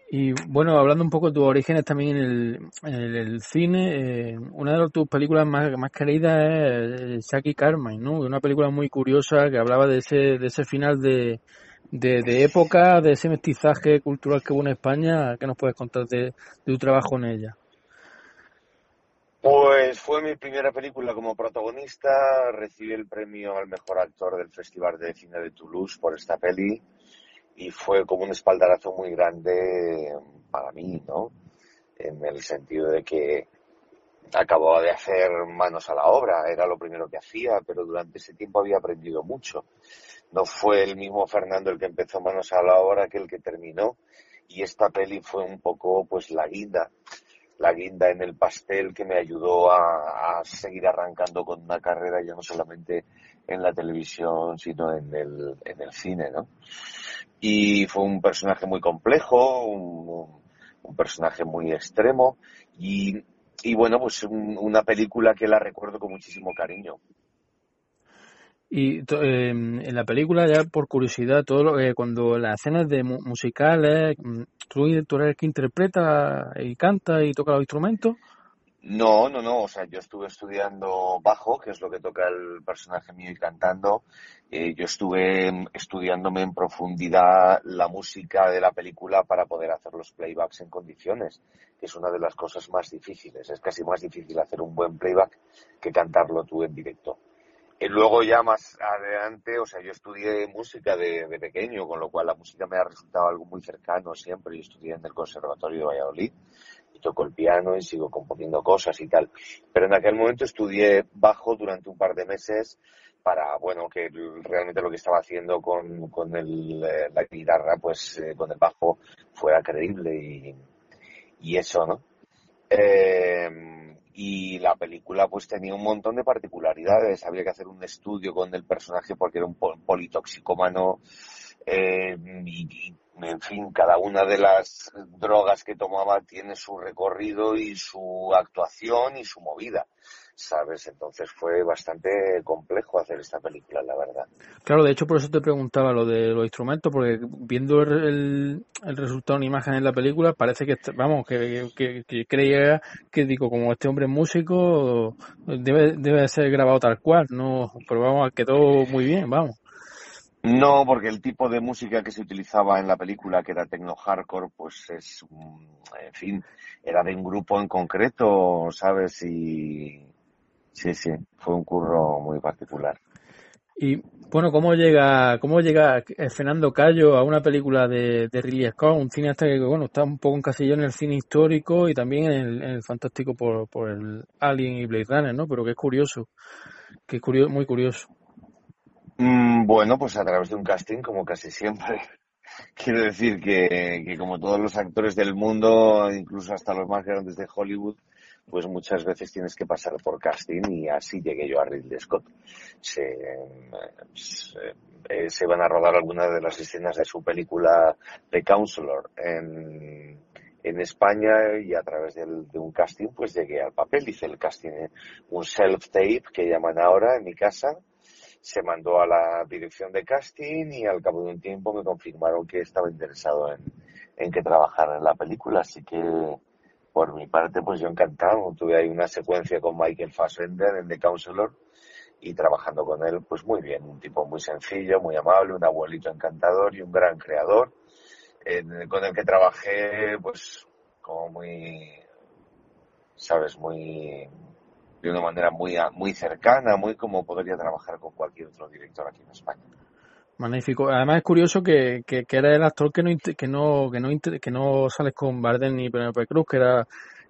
Y bueno, hablando un poco de tus orígenes también en el, cine, eh, una de tus películas más, más queridas es Saki Carmine, ¿no? Una película muy curiosa que hablaba de ese, de ese final de, de, de, época, de ese mestizaje cultural que hubo en España. ¿Qué nos puedes contar de, de tu trabajo en ella? Pues fue mi primera película como protagonista, recibí el premio al mejor actor del Festival de Cine de Toulouse por esta peli y fue como un espaldarazo muy grande para mí, ¿no? En el sentido de que acababa de hacer manos a la obra, era lo primero que hacía, pero durante ese tiempo había aprendido mucho. No fue el mismo Fernando el que empezó manos a la obra que el que terminó, y esta peli fue un poco pues la guinda, la guinda en el pastel que me ayudó a, seguir arrancando con una carrera ya no solamente en la televisión, sino en el, en el cine, ¿no? Y fue un personaje muy complejo, un, personaje muy extremo y, y bueno, pues un, una película que la recuerdo con muchísimo cariño. Y eh, en la película, ya por curiosidad, todo lo, eh, cuando las escenas de mu musicales, mm, ¿tú, ¿tú eres el que interpreta y canta y toca los instrumentos? No, no, no. O sea, yo estuve estudiando bajo, que es lo que toca el personaje mío y cantando. Eh, yo estuve estudiándome en profundidad la música de la película para poder hacer los playbacks en condiciones, que es una de las cosas más difíciles. Es casi más difícil hacer un buen playback que cantarlo tú en directo. Y luego ya más adelante, o sea, yo estudié música de, de pequeño, con lo cual la música me ha resultado algo muy cercano siempre. Yo estudié en el Conservatorio de Valladolid y toco el piano y sigo componiendo cosas y tal. Pero en aquel momento estudié bajo durante un par de meses para, bueno, que realmente lo que estaba haciendo con, con eh, la guitarra, pues eh, con el bajo fuera creíble y, y eso, ¿no? Eh, y la película pues tenía un montón de particularidades. Había que hacer un estudio con el personaje porque era un politoxicómano eh, y, en fin, cada una de las drogas que tomaba tiene su recorrido y su actuación y su movida, ¿sabes? Entonces fue bastante complejo hacer esta película, la verdad. Claro, de hecho por eso te preguntaba lo de los instrumentos, porque viendo el, el resultado en imagen en la película, parece que, vamos, que, que, que, creía que, digo, como este hombre es músico, debe, debe ser grabado tal cual, no, pero vamos, quedó muy bien, vamos. No, porque el tipo de música que se utilizaba en la película, que era techno hardcore, pues es, en fin, era de un grupo en concreto, ¿sabes? Y sí, sí, fue un curro muy particular. Y bueno, ¿cómo llega, cómo llega Fernando Cayo a una película de, de Ridley Scott, un cineasta que bueno está un poco encasillado en el cine histórico y también en el, en el fantástico por, por el Alien y Blade Runner, ¿no? Pero que es curioso, que es curioso, muy curioso. Mm, bueno, pues a través de un casting, como casi siempre. [laughs] Quiero decir que, que, como todos los actores del mundo, incluso hasta los más grandes de Hollywood, pues muchas veces tienes que pasar por casting y así llegué yo a Ridley Scott. Se, se, eh, van a rodar algunas de las escenas de su película The Counselor en, en España y a través de un casting pues llegué al papel. Hice el casting, un self-tape que llaman ahora en mi casa se mandó a la dirección de casting y al cabo de un tiempo me confirmaron que estaba interesado en, en que trabajara en la película, así que por mi parte pues yo encantado, tuve ahí una secuencia con Michael Fassbender en The Counselor y trabajando con él pues muy bien, un tipo muy sencillo, muy amable, un abuelito encantador y un gran creador con el que trabajé pues como muy sabes muy de una manera muy, muy cercana, muy como podría trabajar con cualquier otro director aquí en España. Magnífico. Además es curioso que, que, que era el actor que no que no que no que no sales con Bardem ni Penelope Cruz, que era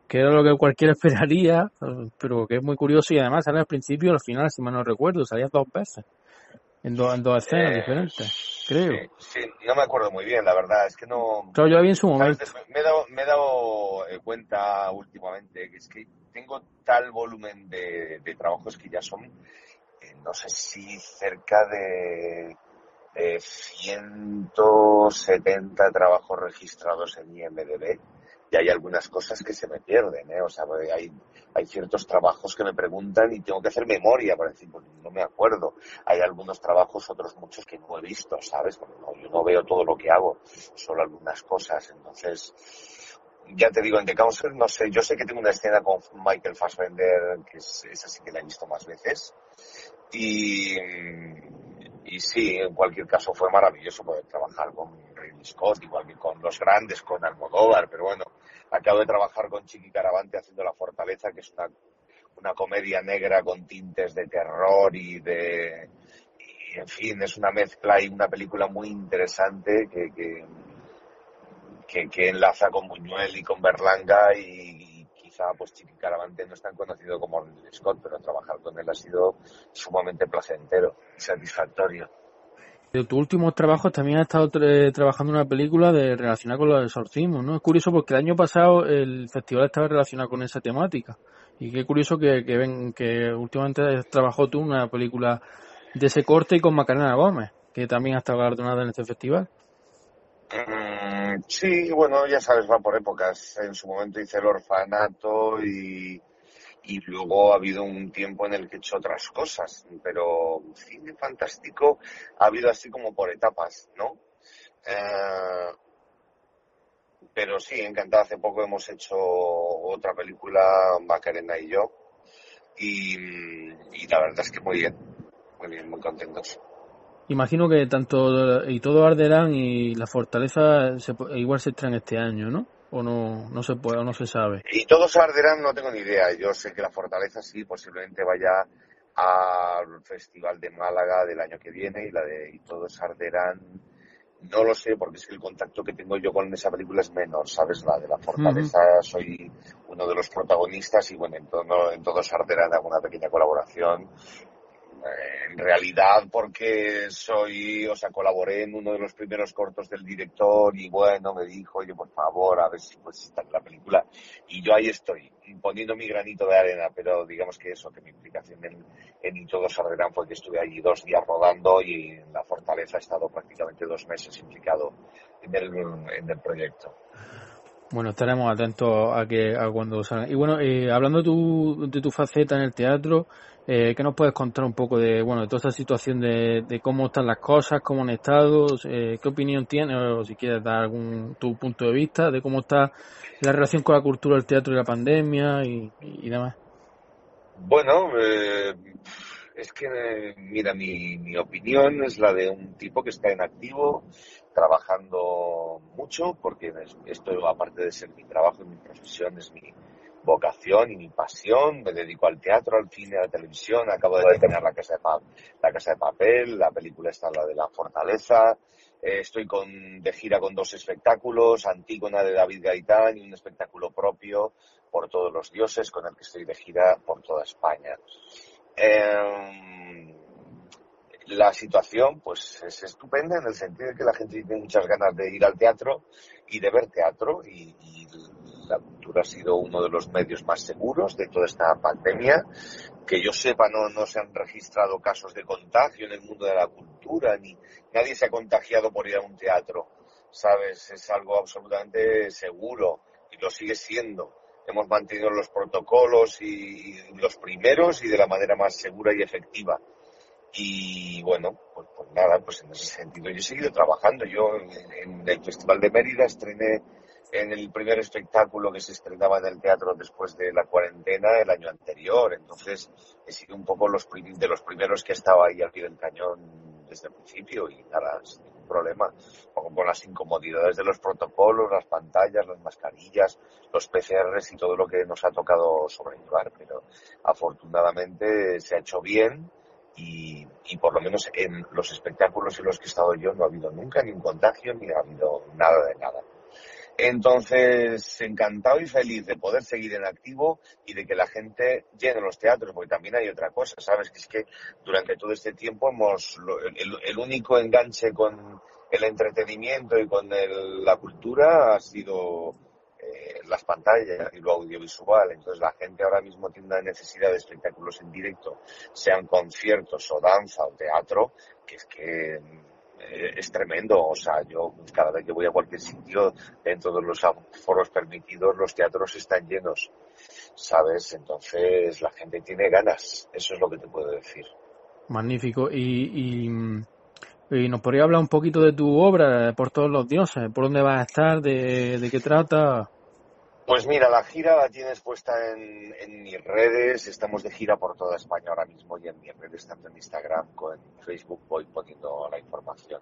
que era lo que cualquiera [laughs] esperaría, pero que es muy curioso y además sale al principio y al final, si mal no recuerdo, salías dos veces en, do, en dos escenas eh, diferentes, creo. Sí, sí, no me acuerdo muy bien, la verdad, es que no... Claro, yo vi en su momento. Me he dado, me he dado eh, cuenta últimamente que es que tengo tal volumen de, de trabajos que ya son eh, no sé si cerca de, de 170 trabajos registrados en IMDB y hay algunas cosas que se me pierden, ¿eh? O sea, hay, hay ciertos trabajos que me preguntan y tengo que hacer memoria para decir, pues no me acuerdo. Hay algunos trabajos, otros muchos que no he visto, ¿sabes? no, yo no veo todo lo que hago, solo algunas cosas. Entonces, ya te digo, en The Council, no sé, yo sé que tengo una escena con Michael Fassbender, que es, esa sí que la he visto más veces. Y, y sí, en cualquier caso fue maravilloso poder trabajar con Ridley Scott, igual que con los grandes, con Almodóvar, pero bueno, acabo de trabajar con Chiqui Caravante haciendo La Fortaleza, que es una, una comedia negra con tintes de terror y de... Y, en fin, es una mezcla y una película muy interesante que, que enlaza con Buñuel y con Berlanga y, quizá pues Chiqui Caravante no es tan conocido como Ridley Scott, pero trabajar con él ha sido sumamente placentero y satisfactorio. De tus últimos trabajos también has estado trabajando en una película de relacionada con los exorcismos, ¿no? Es curioso porque el año pasado el festival estaba relacionado con esa temática. Y qué curioso que, que, ven, que últimamente has trabajado tú una película de ese corte y con Macarena Gómez, que también ha estado galardonada en este festival. Mm, sí, bueno, ya sabes, va por épocas. En su momento hice el orfanato y, y luego ha habido un tiempo en el que he hecho otras cosas, pero cine fantástico ha habido así como por etapas, ¿no? Eh, pero sí, encantado. Hace poco hemos hecho otra película, Macarena y yo, y, la verdad es que muy bien, muy bien, muy contentos. Imagino que tanto y todo Arderán y la Fortaleza igual se traen este año, ¿no? O no, no se puede, o no se sabe. Y todos Arderán no tengo ni idea. Yo sé que la Fortaleza sí, posiblemente vaya al Festival de Málaga del año que viene y la de y todos Arderán no lo sé porque es que el contacto que tengo yo con esa película es menor, ¿sabes? La de la Fortaleza soy uno de los protagonistas y bueno, en, todo, en todos Arderán hago una pequeña colaboración en realidad porque soy, o sea, colaboré en uno de los primeros cortos del director y bueno, me dijo, oye, por favor, a ver si pues está en la película. Y yo ahí estoy, poniendo mi granito de arena, pero digamos que eso, que mi implicación en, en Y Todos fue que estuve allí dos días rodando y en la Fortaleza he estado prácticamente dos meses implicado en el, en el proyecto. Bueno, estaremos atentos a que a cuando salga. Y bueno, eh, hablando tu, de tu faceta en el teatro, eh, ¿Qué nos puedes contar un poco de, bueno, de toda esta situación de, cómo están las cosas, cómo han estado, eh, qué opinión tienes o si quieres dar algún tu punto de vista de cómo está la relación con la cultura del teatro y la pandemia y, demás? Bueno, eh, es que, mira, mi, mi opinión es la de un tipo que está en activo, trabajando mucho, porque esto, aparte de ser mi trabajo y mi profesión, es mi, vocación y mi pasión. Me dedico al teatro, al cine, a la televisión. Acabo de terminar la casa de, la casa de papel, la película está la de la fortaleza. Eh, estoy con, de gira con dos espectáculos, Antígona de David Gaitán y un espectáculo propio por todos los dioses con el que estoy de gira por toda España. Em, la situación pues es estupenda en el sentido de que la gente tiene muchas ganas de ir al teatro y de ver teatro y, y la cultura ha sido uno de los medios más seguros de toda esta pandemia. Que yo sepa, no, no se han registrado casos de contagio en el mundo de la cultura, ni nadie se ha contagiado por ir a un teatro. ¿Sabes? Es algo absolutamente seguro y lo sigue siendo. Hemos mantenido los protocolos y, los primeros y de la manera más segura y efectiva. Y bueno, pues, pues, nada, pues en ese sentido yo he seguido trabajando. Yo en el Festival de Mérida estrené en el primer espectáculo que se estrenaba en el teatro después de la cuarentena el año anterior. Entonces he sido un poco los de los primeros que estaba ahí al pie del cañón desde el principio y nada, problema. Con, con las incomodidades de los protocolos, las pantallas, las mascarillas, los PCRs y todo lo que nos ha tocado sobrellevar. Pero afortunadamente se ha hecho bien. Y, y, por lo menos en los espectáculos en los que he estado yo no ha habido nunca ni un contagio ni ha habido nada de nada. Entonces, encantado y feliz de poder seguir en activo y de que la gente llene los teatros, porque también hay otra cosa, ¿sabes? Que es que durante todo este tiempo hemos, el, único enganche con el entretenimiento y con la cultura ha sido eh, las pantallas y lo audiovisual. Entonces la gente ahora mismo tiene una necesidad de espectáculos en directo, sean conciertos o danza o teatro, que es que es tremendo. O sea, yo cada vez que voy a cualquier sitio, dentro de los foros permitidos, los teatros están llenos, ¿sabes? Entonces la gente tiene ganas. Eso es lo que te puedo decir. Magnífico. Y, y, nos podría hablar un poquito de tu obra, por todos los dioses, por dónde vas a estar, de, de qué trata. Pues mira, la gira la tienes puesta en, en, mis redes. Estamos de gira por toda España ahora mismo y en mis redes, tanto en Instagram como en Facebook, voy poniendo la información.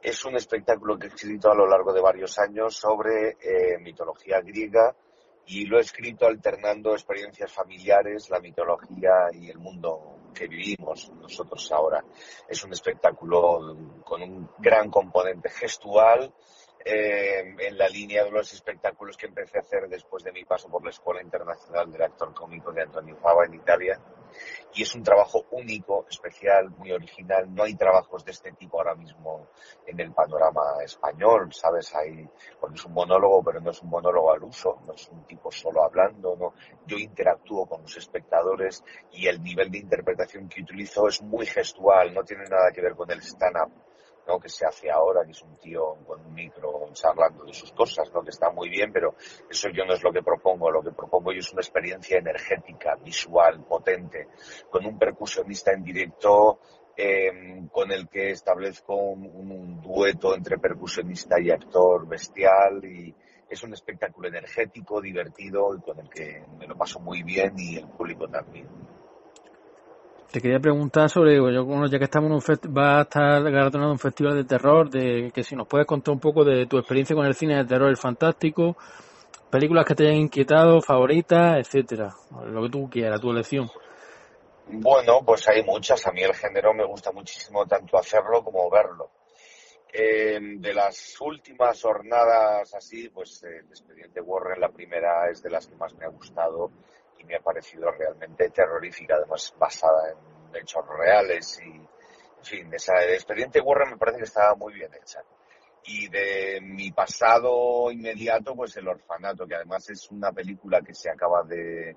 Es un espectáculo que he escrito a lo largo de varios años sobre eh, mitología griega y lo he escrito alternando experiencias familiares, la mitología y el mundo que vivimos nosotros ahora. Es un espectáculo con un gran componente gestual, eh, en la línea de los espectáculos que empecé a hacer después de mi paso por la Escuela Internacional del Actor Cómico de Antonio Fava en Italia. Y es un trabajo único, especial, muy original. No hay trabajos de este tipo ahora mismo en el panorama español, ¿sabes? Hay, porque es un monólogo, pero no es un monólogo al uso, no es un tipo solo hablando, no. Yo interactúo con los espectadores y el nivel de interpretación que utilizo es muy gestual, no tiene nada que ver con el stand-up que se hace ahora, que es un tío con un micro charlando de sus cosas, ¿no? que está muy bien, pero eso yo no es lo que propongo. Lo que propongo yo es una experiencia energética, visual, potente, con un percusionista en directo em, con el que establezco un, un, dueto entre percusionista y actor bestial y es un espectáculo energético, divertido y con el que me lo paso muy bien y el público también. Te quería preguntar sobre, yo, ya que estamos en un va a estar galardonado un festival de terror, de que si nos puedes contar un poco de tu experiencia con el cine de terror, el fantástico, películas que te hayan inquietado, favoritas, etcétera, lo que tú quieras, tu elección. Bueno, pues hay muchas. A mí el género me gusta muchísimo tanto hacerlo como verlo. Eh, de las últimas jornadas así, pues el expediente Warren, la primera, es de las que más me ha gustado y me ha parecido realmente terrorífica, además basada en hechos reales y, en fin, esa expediente Warren me parece que estaba muy bien hecha. Y de mi pasado inmediato, pues El Orfanato, que además es una película que se acaba de,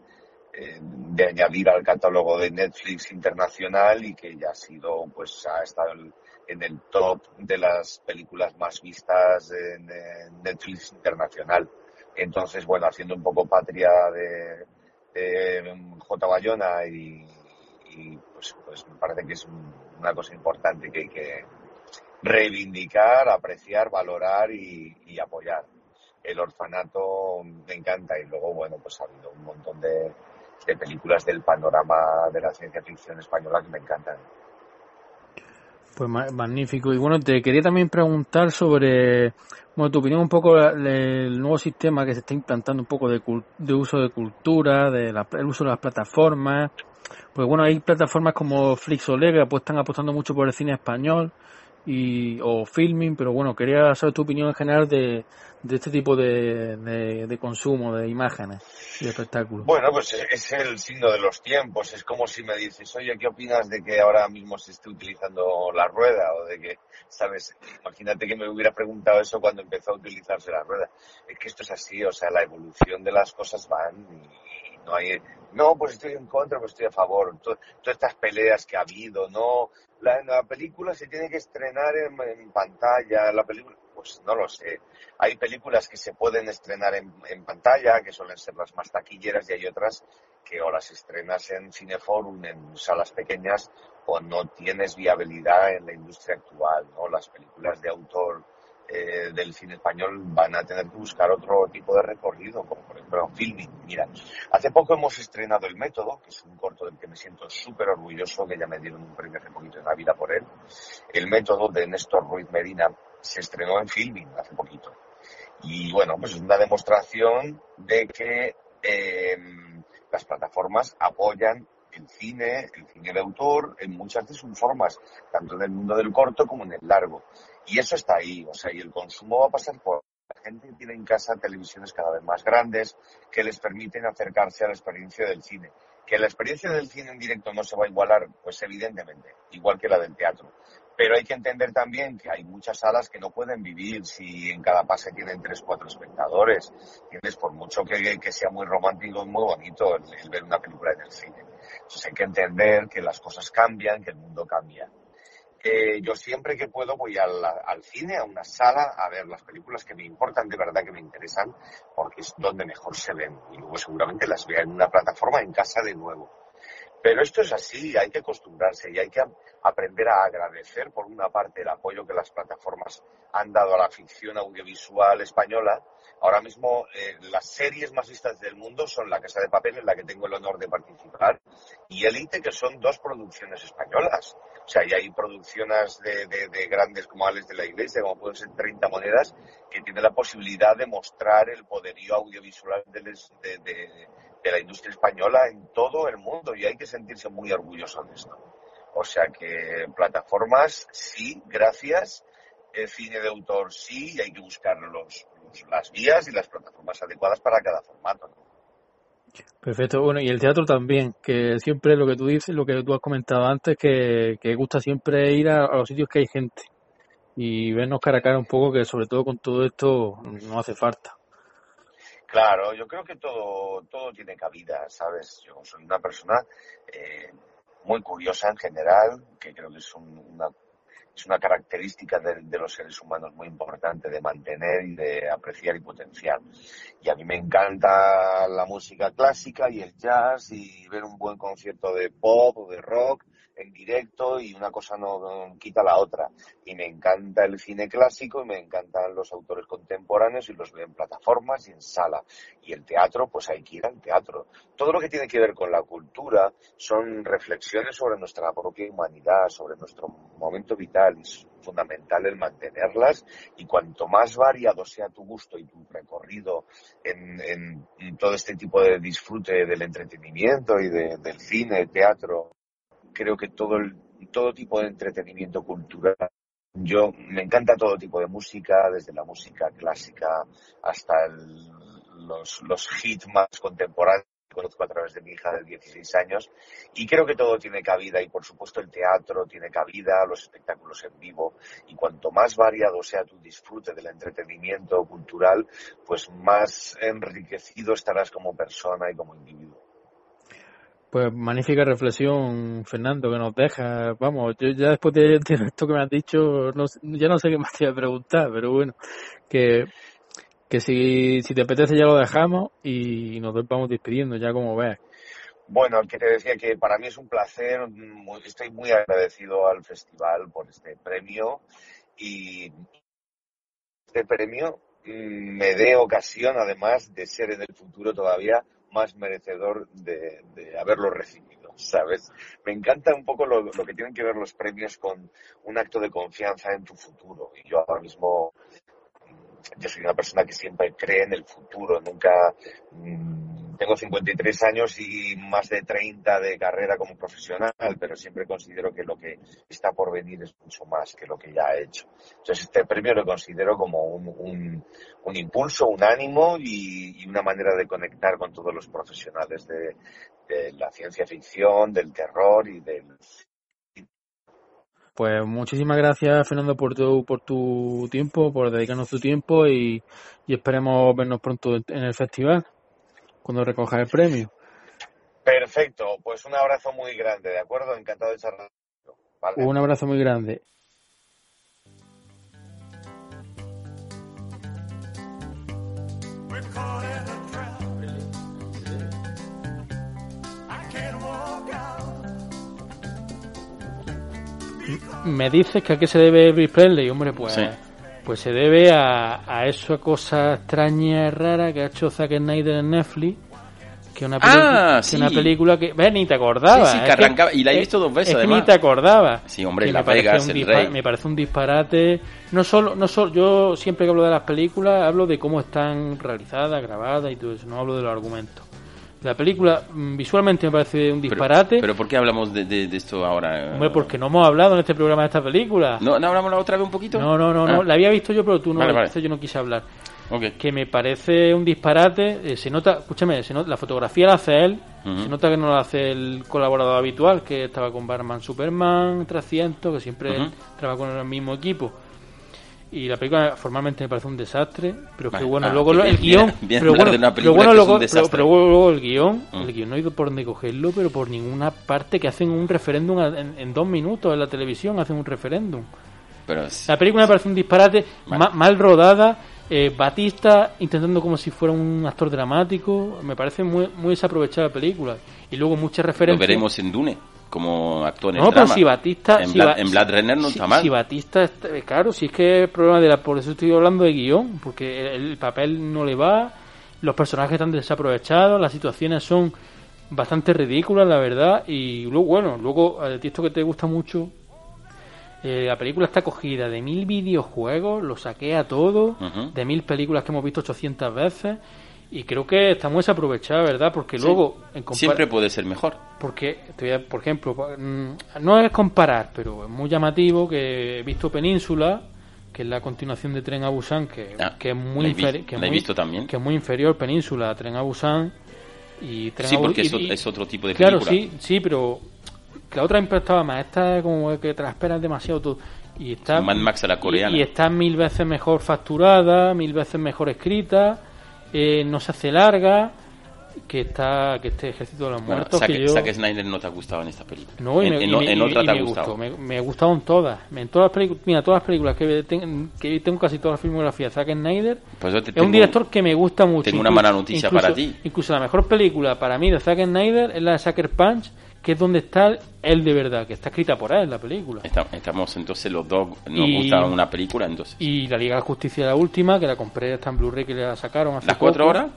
eh, de añadir al catálogo de Netflix internacional y que ya ha sido, pues ha estado en el top de las películas más vistas en Netflix internacional. Entonces, bueno, haciendo un poco patria de, eh, J. Bayona y, pues, pues, me parece que es una cosa importante que hay que reivindicar, apreciar, valorar y, apoyar. El orfanato me encanta y luego, bueno, pues ha habido un montón de películas del panorama de la ciencia ficción española que me encantan. Pues magnífico. Y bueno, te quería también preguntar sobre, bueno, tu opinión un poco del nuevo sistema que se está implantando un poco de, de uso de cultura, de la, el uso de las plataformas. Pues bueno, hay plataformas como Flixolé que están apostando mucho por el cine español y, o filming, pero bueno, quería saber tu opinión en general de, de este tipo de, de, consumo de imágenes y de espectáculos. Bueno, pues es el signo de los tiempos. Es como si me dices, oye, ¿qué opinas de que ahora mismo se esté utilizando la rueda? O de que, ¿sabes? Imagínate que me hubiera preguntado eso cuando empezó a utilizarse la rueda. Es que esto es así, o sea, la evolución de las cosas van y no hay, no, pues estoy en contra, pues estoy a favor. todas estas peleas que ha habido, no, la, película se tiene que estrenar en, pantalla, la película, pues no lo sé. Hay películas que se pueden estrenar en, en, pantalla, que suelen ser las más taquilleras, y hay otras que o las estrenas en Cineforum, en salas pequeñas, o no tienes viabilidad en la industria actual, ¿no? Las películas de autor eh, del cine español van a tener que buscar otro tipo de recorrido, como por ejemplo filming. Mira, hace poco hemos estrenado El Método, que es un corto del que me siento súper orgulloso, que ya me dieron un premio hace poquito en vida por él. El Método de Néstor Ruiz Medina se estrenó en filming hace poquito. Y bueno, pues es una demostración de que eh, las plataformas apoyan el cine, el cine de autor, en muchas de sus formas, tanto en el mundo del corto como en el largo. Y eso está ahí, o sea, y el consumo va a pasar por la gente que tiene en casa televisiones cada vez más grandes que les permiten acercarse a la experiencia del cine. Que la experiencia del cine en directo no se va a igualar, pues evidentemente, igual que la del teatro. Pero hay que entender también que hay muchas salas que no pueden vivir si en cada pase tienen tres, cuatro espectadores. Tienes por mucho que, sea muy romántico y muy bonito el, el ver una película en el cine. Entonces hay que entender que las cosas cambian, que el mundo cambia. Eh, yo siempre que puedo voy al, cine, a una sala, a ver las películas que me importan, de verdad que me interesan, porque es donde mejor se ven. Y luego seguramente las vea en una plataforma en casa de nuevo. Pero esto es así, hay que acostumbrarse y hay que aprender a agradecer, por una parte, el apoyo que las plataformas han dado a la ficción audiovisual española. Ahora mismo, eh, las series más vistas del mundo son La Casa de Papel, en la que tengo el honor de participar, y Elite, que son dos producciones españolas. O sea, y hay producciones de, de, de grandes de la Iglesia, como pueden ser 30 monedas, que tienen la posibilidad de mostrar el poderío audiovisual de, la industria española en todo el mundo y hay que sentirse muy orgulloso de esto. O sea que plataformas sí, gracias. Cine de autor sí, y hay que buscar los, las vías y las plataformas adecuadas para cada formato. Perfecto, bueno, y el teatro también, que siempre lo que tú dices, lo que tú has comentado antes, que, que gusta siempre ir a, a los sitios que hay gente y vernos cara a cara un poco, que sobre todo con todo esto no hace falta. Claro, yo creo que todo, todo tiene cabida, ¿sabes? Yo soy una persona eh, muy curiosa en general, que creo que es un, una, es una característica de, de, los seres humanos muy importante de mantener y de apreciar y potenciar. Y a mí me encanta la música clásica y el jazz y ver un buen concierto de pop o de rock en directo y una cosa no, quita la otra. Y me encanta el cine clásico y me encantan los autores contemporáneos y los veo en plataformas y en sala. Y el teatro, pues hay que ir al teatro. Todo lo que tiene que ver con la cultura son reflexiones sobre nuestra propia humanidad, sobre nuestro momento vital es fundamental el mantenerlas y cuanto más variado sea tu gusto y tu recorrido en, en todo este tipo de disfrute del entretenimiento y de, del cine, teatro, creo que todo el, todo tipo de entretenimiento cultural. Yo me encanta todo tipo de música, desde la música clásica hasta el, los, los hits más contemporáneos que conozco a través de mi hija de 16 años y creo que todo tiene cabida y por supuesto el teatro tiene cabida, los espectáculos en vivo y cuanto más variado sea tu disfrute del entretenimiento cultural, pues más enriquecido estarás como persona y como individuo. Pues magnífica reflexión, Fernando, que nos deja. Vamos, yo ya después de, esto que me has dicho, no, ya no sé qué más te voy a preguntar, pero bueno, que, que si, si te apetece ya lo dejamos y nos vamos despidiendo, ya como ves. Bueno, que te decía que para mí es un placer, estoy muy agradecido al festival por este premio y este premio mm, me dé ocasión, además de ser en el futuro todavía más merecedor de, haberlo recibido, ¿sabes? Me encanta un poco lo, que tienen que ver los premios con un acto de confianza en tu futuro. Y yo ahora mismo, yo soy una persona que siempre cree en el futuro, nunca... Mmm, tengo 53 años y más de 30 de carrera como profesional, pero siempre considero que lo que está por venir es mucho más que lo que ya he hecho. Entonces este premio lo considero como un, un, impulso, un ánimo y, una manera de conectar con todos los profesionales de, la ciencia ficción, del terror y del pues muchísimas gracias, Fernando, por tu, por tu tiempo, por dedicarnos tu tiempo y esperemos vernos pronto en el festival cuando recoja el premio. Perfecto, pues un abrazo muy grande, ¿de acuerdo? Encantado de charlar. Vale. Un abrazo muy grande. Me dices que a qué se debe Elvis Presley, hombre, pues, sí. Pues se debe a, a esa cosa extraña y rara que ha hecho Zack Snyder en Netflix, que una, ah, que sí. una película que ves ni te acordaba sí, sí, que arrancaba que, y la he visto dos veces es además que ni te acordaba sí hombre que la me Vegas un el rey. me parece un disparate. No solo no solo yo siempre que hablo de las películas hablo de cómo están realizadas grabadas y todo eso no hablo de los argumentos la película mm, visualmente me parece un disparate. Pero, pero ¿por qué hablamos de, de, de, esto ahora? Hombre, porque no hemos hablado en este programa de esta película. ¿No, ¿no hablamos la otra vez un poquito? No, no, no, ah. no. La había visto yo, pero tú no. Vale, vale. Yo no quise hablar. Ok. que me parece un disparate. eh, se nota, escúchame, se nota, la fotografía la hace él, se nota que no la hace el colaborador habitual, que estaba con Batman Superman 300, que siempre Ujú. trabaja con el mismo equipo. Y la película formalmente me parece un desastre, pero que bueno, ah, luego lo- el [laughs] guion, pero bueno, luego, el guion, Mm. el guion no ha ido por donde cogerlo, pero por ninguna parte que hacen un referéndum en, en dos minutos en la televisión, hacen un referéndum. Pero es- La película me parece un disparate, Vale. ma- mal rodada. eh, Batista intentando como si fuera un actor dramático. Me parece muy, muy desaprovechada la película. Y luego muchas lo referencias. veremos en Dune, como actúa en el No, pero si Batista. En, si Bla- en Blade Runner no está mal. Si Batista. está- claro, si es que es problema de la. Por eso estoy hablando de guion. Porque el, el papel no le va. Los personajes están desaprovechados. Las situaciones son bastante ridículas, la verdad. Y luego, bueno, luego, ti esto que te gusta mucho. eh, la película está cogida de mil videojuegos, lo saqué a todo, de mil películas que hemos visto 800 veces, y creo que está muy desaprovechada, ¿verdad? Porque Sí. luego, en Siempre puede ser mejor. porque, te voy a- por ejemplo, mm, no es comparar, pero es muy llamativo que he visto Península, que es la continuación de Tren a Busan, que, Ah, que es muy la he vi- inferi- que que es muy inferior Península a Tren a Busan y Tren Sí, a porque y- es, otro tipo de Claro, película. sí, sí, pero la otra impactaba más. Esta es como que esperas demasiado todo. Y está, Mad Max a la y- coreana. Y, está mil veces mejor facturada, mil veces mejor escrita, eh, no se hace larga, que está que este Ejército de los Bueno, Muertos. Zack, que yo... Zack Snyder no te ha gustado en esta película. No, y en, me, en y me- en otra y te ha gustado. gustó, me, me gustaron todas. En todas las películas, mira, todas las películas que, ten- que tengo casi toda la filmografía de Zack Snyder. Pues es un director que me gusta mucho. tengo una Incluso- mala noticia incluso- para ti. Incluso la mejor película para mí de Zack Snyder es la de Sucker Punch, que es donde está él de verdad, que está escrita por él la película. Esta- Estamos entonces los dos, nos Y- gusta una película entonces. Y la Liga de la Justicia, la última, que la compré, está en Blu-ray, que la sacaron hace ¿Las cuatro poco. horas?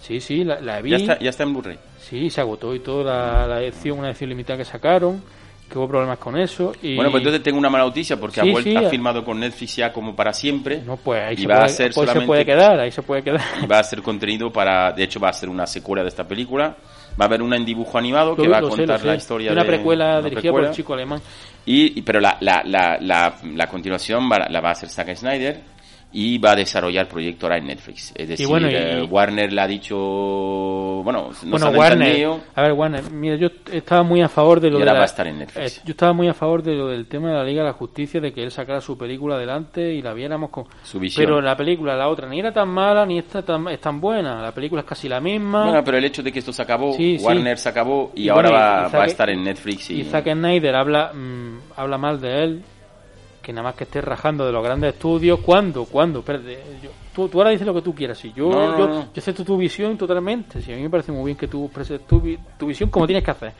Sí, sí, la, la vi. Ya está, ya está en Blu-ray. Sí, se agotó y todo, la, la edición, una edición limitada que sacaron, que hubo problemas con eso. Y... Bueno, pues entonces tengo una mala noticia porque Sí, ha, vuelto, sí, ha firmado con Netflix ya como para siempre. No, pues ahí, y se va puede, a ser pues se solamente puede quedar, ahí se puede quedar. y [laughs] va a ser contenido para, de hecho va a ser una secuela de esta película. Va a haber una en dibujo animado que Lo- va a sé, contar la sé. historia una de precuela una dirigida precuela. por el chico alemán. Y, pero la, la, la, la, la continuación va- la va a hacer Zack Snyder y va a desarrollar proyecto ahora en Netflix. Es decir, bueno, y- eh, Warner le ha dicho, bueno, no bueno, Warner, entendido. a ver, Warner, mira, yo estaba muy a favor de lo Y de ahora la- va a estar en Netflix. eh, yo estaba muy a favor de lo del tema de la Liga de la Justicia, de que él sacara su película adelante y la viéramos con... Su visión. Pero la película, la otra, ni era tan mala ni esta tan, es tan buena. La película es casi la misma. Bueno, pero el hecho de que esto se acabó, Sí, sí. Warner se acabó y, Y ahora bueno, va, a estar en Netflix. Y, Y Zack Snyder habla, mm, habla mal de él, que nada más que esté rajando de los grandes estudios. ¿Cuándo? ¿Cuándo? Espérate, yo- tú, tú ahora dices lo que tú quieras. Si yo, No, yo, no. yo acepto tu visión totalmente. Si a mí me parece muy bien que tú presentes tu, tu visión como tienes que hacer.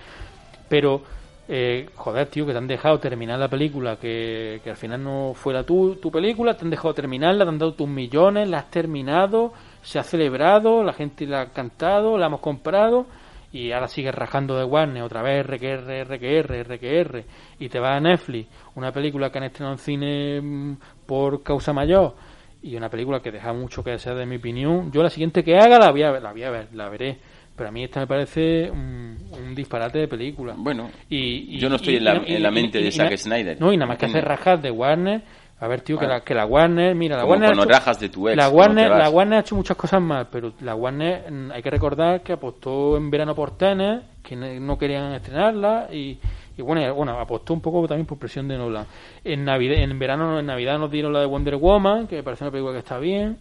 Pero, eh, joder, tío, que te han dejado terminar la película, que, que al final no fuera tu, tu película, te han dejado terminarla, te han dado tus millones, la has terminado, se ha celebrado, la gente la ha cantado, la hemos comprado y ahora sigues rajando de Warner, otra vez RQR, RQR, RQR, y te vas a Netflix, una película que han estrenado en cine mm, por causa mayor, y una película que deja mucho que desear de mi opinión, yo la siguiente que haga la voy a ver, la, voy a ver, la veré, pero a mí esta me parece un, un disparate de película. Bueno, Y, y- yo no estoy y- en la, y- en la mente de Zack Snyder. No, y nada más que hacer rajas de Warner. A ver, tío, que, la, que la Warner, mira, la Como Warner. ha cuando hecho- rajas de tu ex, la Warner, la Warner ha hecho muchas cosas mal, pero la Warner, mm, hay que recordar que apostó en verano por Tenet, que no querían estrenarla, y, y bueno, bueno, apostó un poco también por presión de Nolan. En Navidad, en verano, en Navidad nos dieron la de Wonder Woman, que me parece una película que está bien.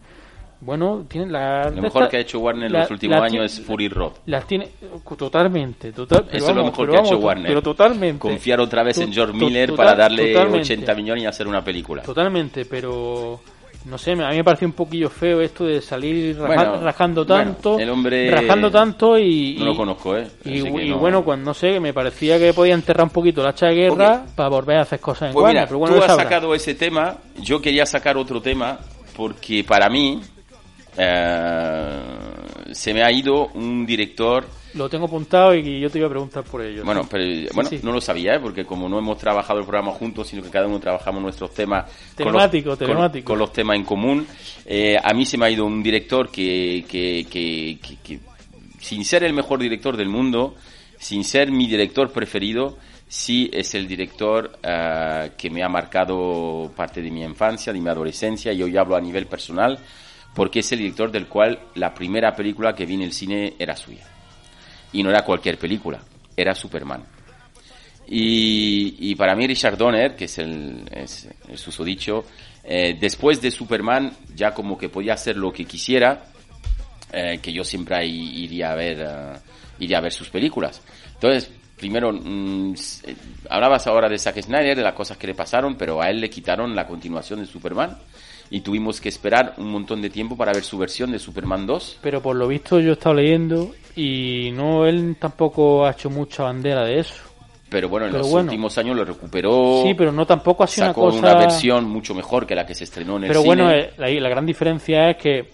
Bueno, tiene la. Lo mejor que ha hecho Warner en la- los últimos años es Fury Road. las tiene totalmente, total, pero Eso es lo mejor pero que ha hecho Warner. Pero totalmente. Confiar otra vez en George Miller total- para darle totalmente. 80 millones y hacer una película. Totalmente, pero no sé, a mí me parece un poquillo feo esto de salir raja- Bueno, rajando bueno, tanto, el hombre- rajando tanto y No y- lo conozco, ¿eh? Y, no- bueno, cuando no sé, me parecía que podía enterrar un poquito la hacha de guerra para volver a hacer cosas en Pues Warner, mira, pero bueno, tú has sabrá. sacado ese tema, yo quería sacar otro tema, porque para mí eh, se me ha ido un director Lo tengo apuntado y yo te iba a preguntar por ello. Bueno, Sí. pero Sí, bueno, sí. no lo sabía, ¿eh? porque como no hemos trabajado el programa juntos, sino que cada uno trabajamos nuestros temas con Telemático, los, con- telemático. con los temas en común, eh, a mí se me ha ido un director que, que, que, sin ser el mejor director del mundo, sin ser mi director preferido, sí es el director eh, que me ha marcado parte de mi infancia, de mi adolescencia, y hoy hablo a nivel personal, porque es el director del cual la primera película que vi en el cine era suya. Y no era cualquier película, era Superman. Y, y para mí Richard Donner, que es el, es el susodicho, eh, después de Superman ya como que podía hacer lo que quisiera, eh, que yo siempre iría a ver eh, iría a ver sus películas. Entonces, primero, mm, eh, hablabas ahora de Zack Snyder, de las cosas que le pasaron, pero a él le quitaron la continuación de Superman y tuvimos que esperar un montón de tiempo para ver su versión de Superman 2. Pero por lo visto yo he estado leyendo y no él tampoco ha hecho mucha bandera de eso. Pero bueno, en Pero los bueno. últimos años lo recuperó. Sí, pero no tampoco ha sido una sacó cosa... una versión mucho mejor que la que se estrenó en el Pero cine. bueno, eh, la, la gran diferencia es que,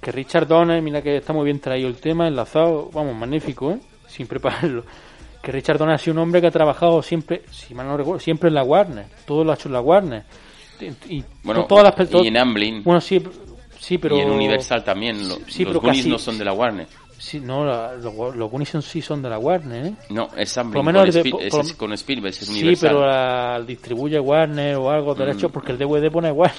que Richard Donner, mira que está muy bien traído el tema, enlazado, vamos, magnífico, ¿eh? sin prepararlo. Que Richard Donner ha sido un hombre que ha trabajado siempre, si mal no recuerdo, siempre en la Warner. Todo lo ha hecho en la Warner. Y, Bueno, to- todas las y en Amblin. Bueno, sí, sí, pero... Y en Universal también. lo- Sí, los Goonies no son de la Warner. Sí, no, la- los, los Goonies son- sí son de la Warner, ¿eh? No, es Amblin. Lo con, de- Spiel- por- es con Spielberg, es Sí, Universal. pero la distribuye Warner o algo derecho Mm. porque el DVD pone Warner.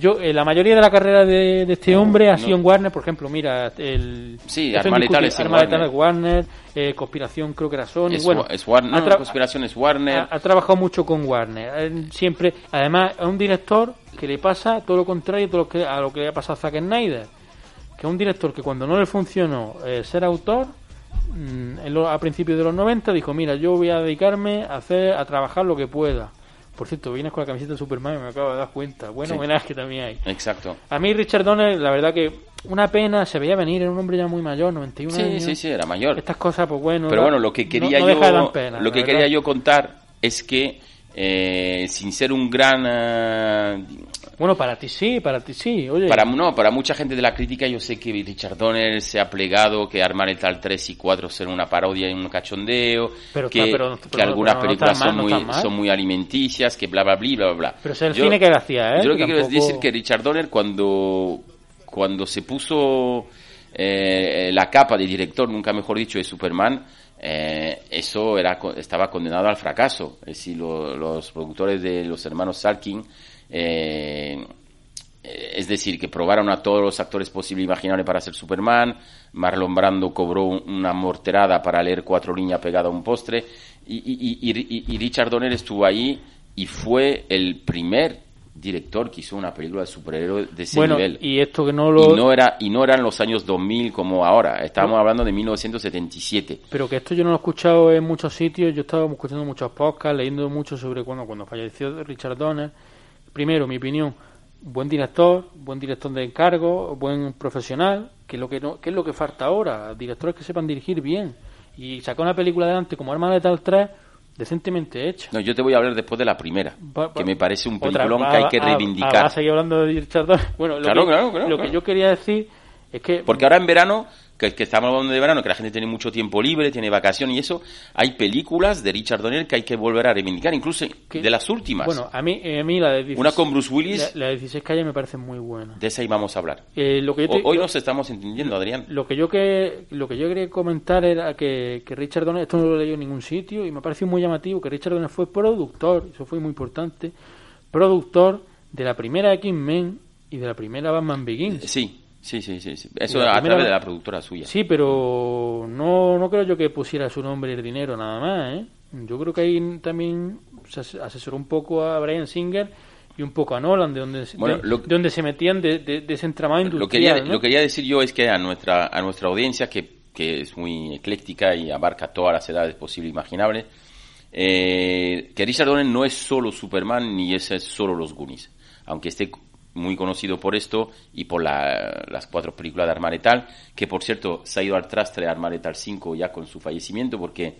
Yo, eh, la mayoría de la carrera de, de este hombre ha no. sido en Warner, por ejemplo, mira, el... Sí, Arma Letal es Warner. eh, Conspiración creo que era Sony, Es, bueno... Es Warner, ha no, tra- Conspiración es Warner. ha, ha trabajado mucho con Warner. eh, Siempre, además, es un director que le pasa todo lo contrario todo lo que, a lo que le ha pasado a Zack Snyder. Que es un director que cuando no le funcionó eh, ser autor, mm, en lo- a principios de los 90 dijo, mira, yo voy a dedicarme a hacer a trabajar lo que pueda. Por cierto, vienes con la camiseta de Superman y me acabo de dar cuenta. Buen Sí. homenaje también hay. Exacto. A mí Richard Donner, la verdad que una pena, se veía venir, era un hombre ya muy mayor, 91 Sí, años. sí, sí, era mayor. Estas cosas, pues bueno. Pero bueno, lo que quería no- no yo, pena, lo que verdad. quería yo contar es que eh, sin ser un gran eh, Bueno, para ti sí, para ti sí. Oye, para no para mucha gente de la crítica yo sé que Richard Donner se ha plegado que Arma Letal 3 y 4 ser una parodia y un cachondeo Pero que, pero- que algunas películas mal, son muy son muy alimenticias que bla bla bla bla bla Pero es el Yo- cine que hacía, ¿eh? yo lo Que que quiero tampoco- decir que Richard Donner cuando cuando se puso eh, la capa de director, nunca mejor dicho, de Superman, eh, eso era estaba condenado al fracaso. Es decir, lo- los productores de los hermanos Salkin, eh, eh, es decir, que probaron a todos los actores posibles imaginables para ser Superman. Marlon Brando cobró un- una morterada para leer cuatro líneas pegada a un postre. Y- y- y- y Richard Donner estuvo ahí y fue el primer director que hizo una película de superhéroe de ese Bueno, nivel. y esto que no lo... Y no era y no eran los años 2000 como ahora. Estábamos hablando de 1977. Pero que esto yo no lo he escuchado en muchos sitios, yo he estado escuchando muchos podcasts, leyendo mucho sobre cuando, cuando falleció Richard Donner. Primero, mi opinión, buen director, buen director de encargo, buen profesional, que es lo que, no, que es lo que falta ahora, directores que sepan dirigir bien. Y sacar una película adelante como Arma Letal 3, decentemente hecha. No, yo te voy a hablar después de la primera, Va- que me parece un Otra- peliculón va- que hay que ah, ah, reivindicar. ¿vas a seguir hablando de Richard Donner? Bueno, lo, Claro, que, claro, claro, lo que yo quería decir es que... Porque ahora en verano, que, que estamos hablando de verano, que la gente tiene mucho tiempo libre, tiene vacación y eso, hay películas de Richard Donner que hay que volver a reivindicar, incluso de las últimas. Bueno, a mí, eh, a mí la de 16, Una con Bruce Willis, La, la de 16 calles me parece muy buena. de esa íbamos a hablar. Eh, lo que yo te- hoy lo- nos estamos entendiendo, Adrián. Lo que yo que lo que yo quería comentar era que, que Richard Donner, esto no lo he leído en ningún sitio y me pareció muy llamativo que Richard Donner fue productor, eso fue muy importante, productor de la primera X-Men y de la primera Batman Begins. Sí, sí, sí, sí. sí. Eso a través de la productora suya. Sí, pero no, no creo yo que pusiera su nombre y el dinero nada más, ¿eh? Yo creo que ahí también se as- asesoró un poco a Brian Singer y un poco a Nolan, de donde, Bueno, de, lo- de donde se metían de, de, de ese entramado Lo industrial. que, ¿no? lo que quería decir yo es que a nuestra, a nuestra audiencia, que, que es muy ecléctica y abarca todas las edades posibles e imaginables, eh, que Richard Donner no es solo Superman ni es solo los Goonies, aunque esté muy conocido por esto y por la- las cuatro películas de Arma Letal, que por cierto se ha ido al trastre de Arma Letal 5 ya con su fallecimiento porque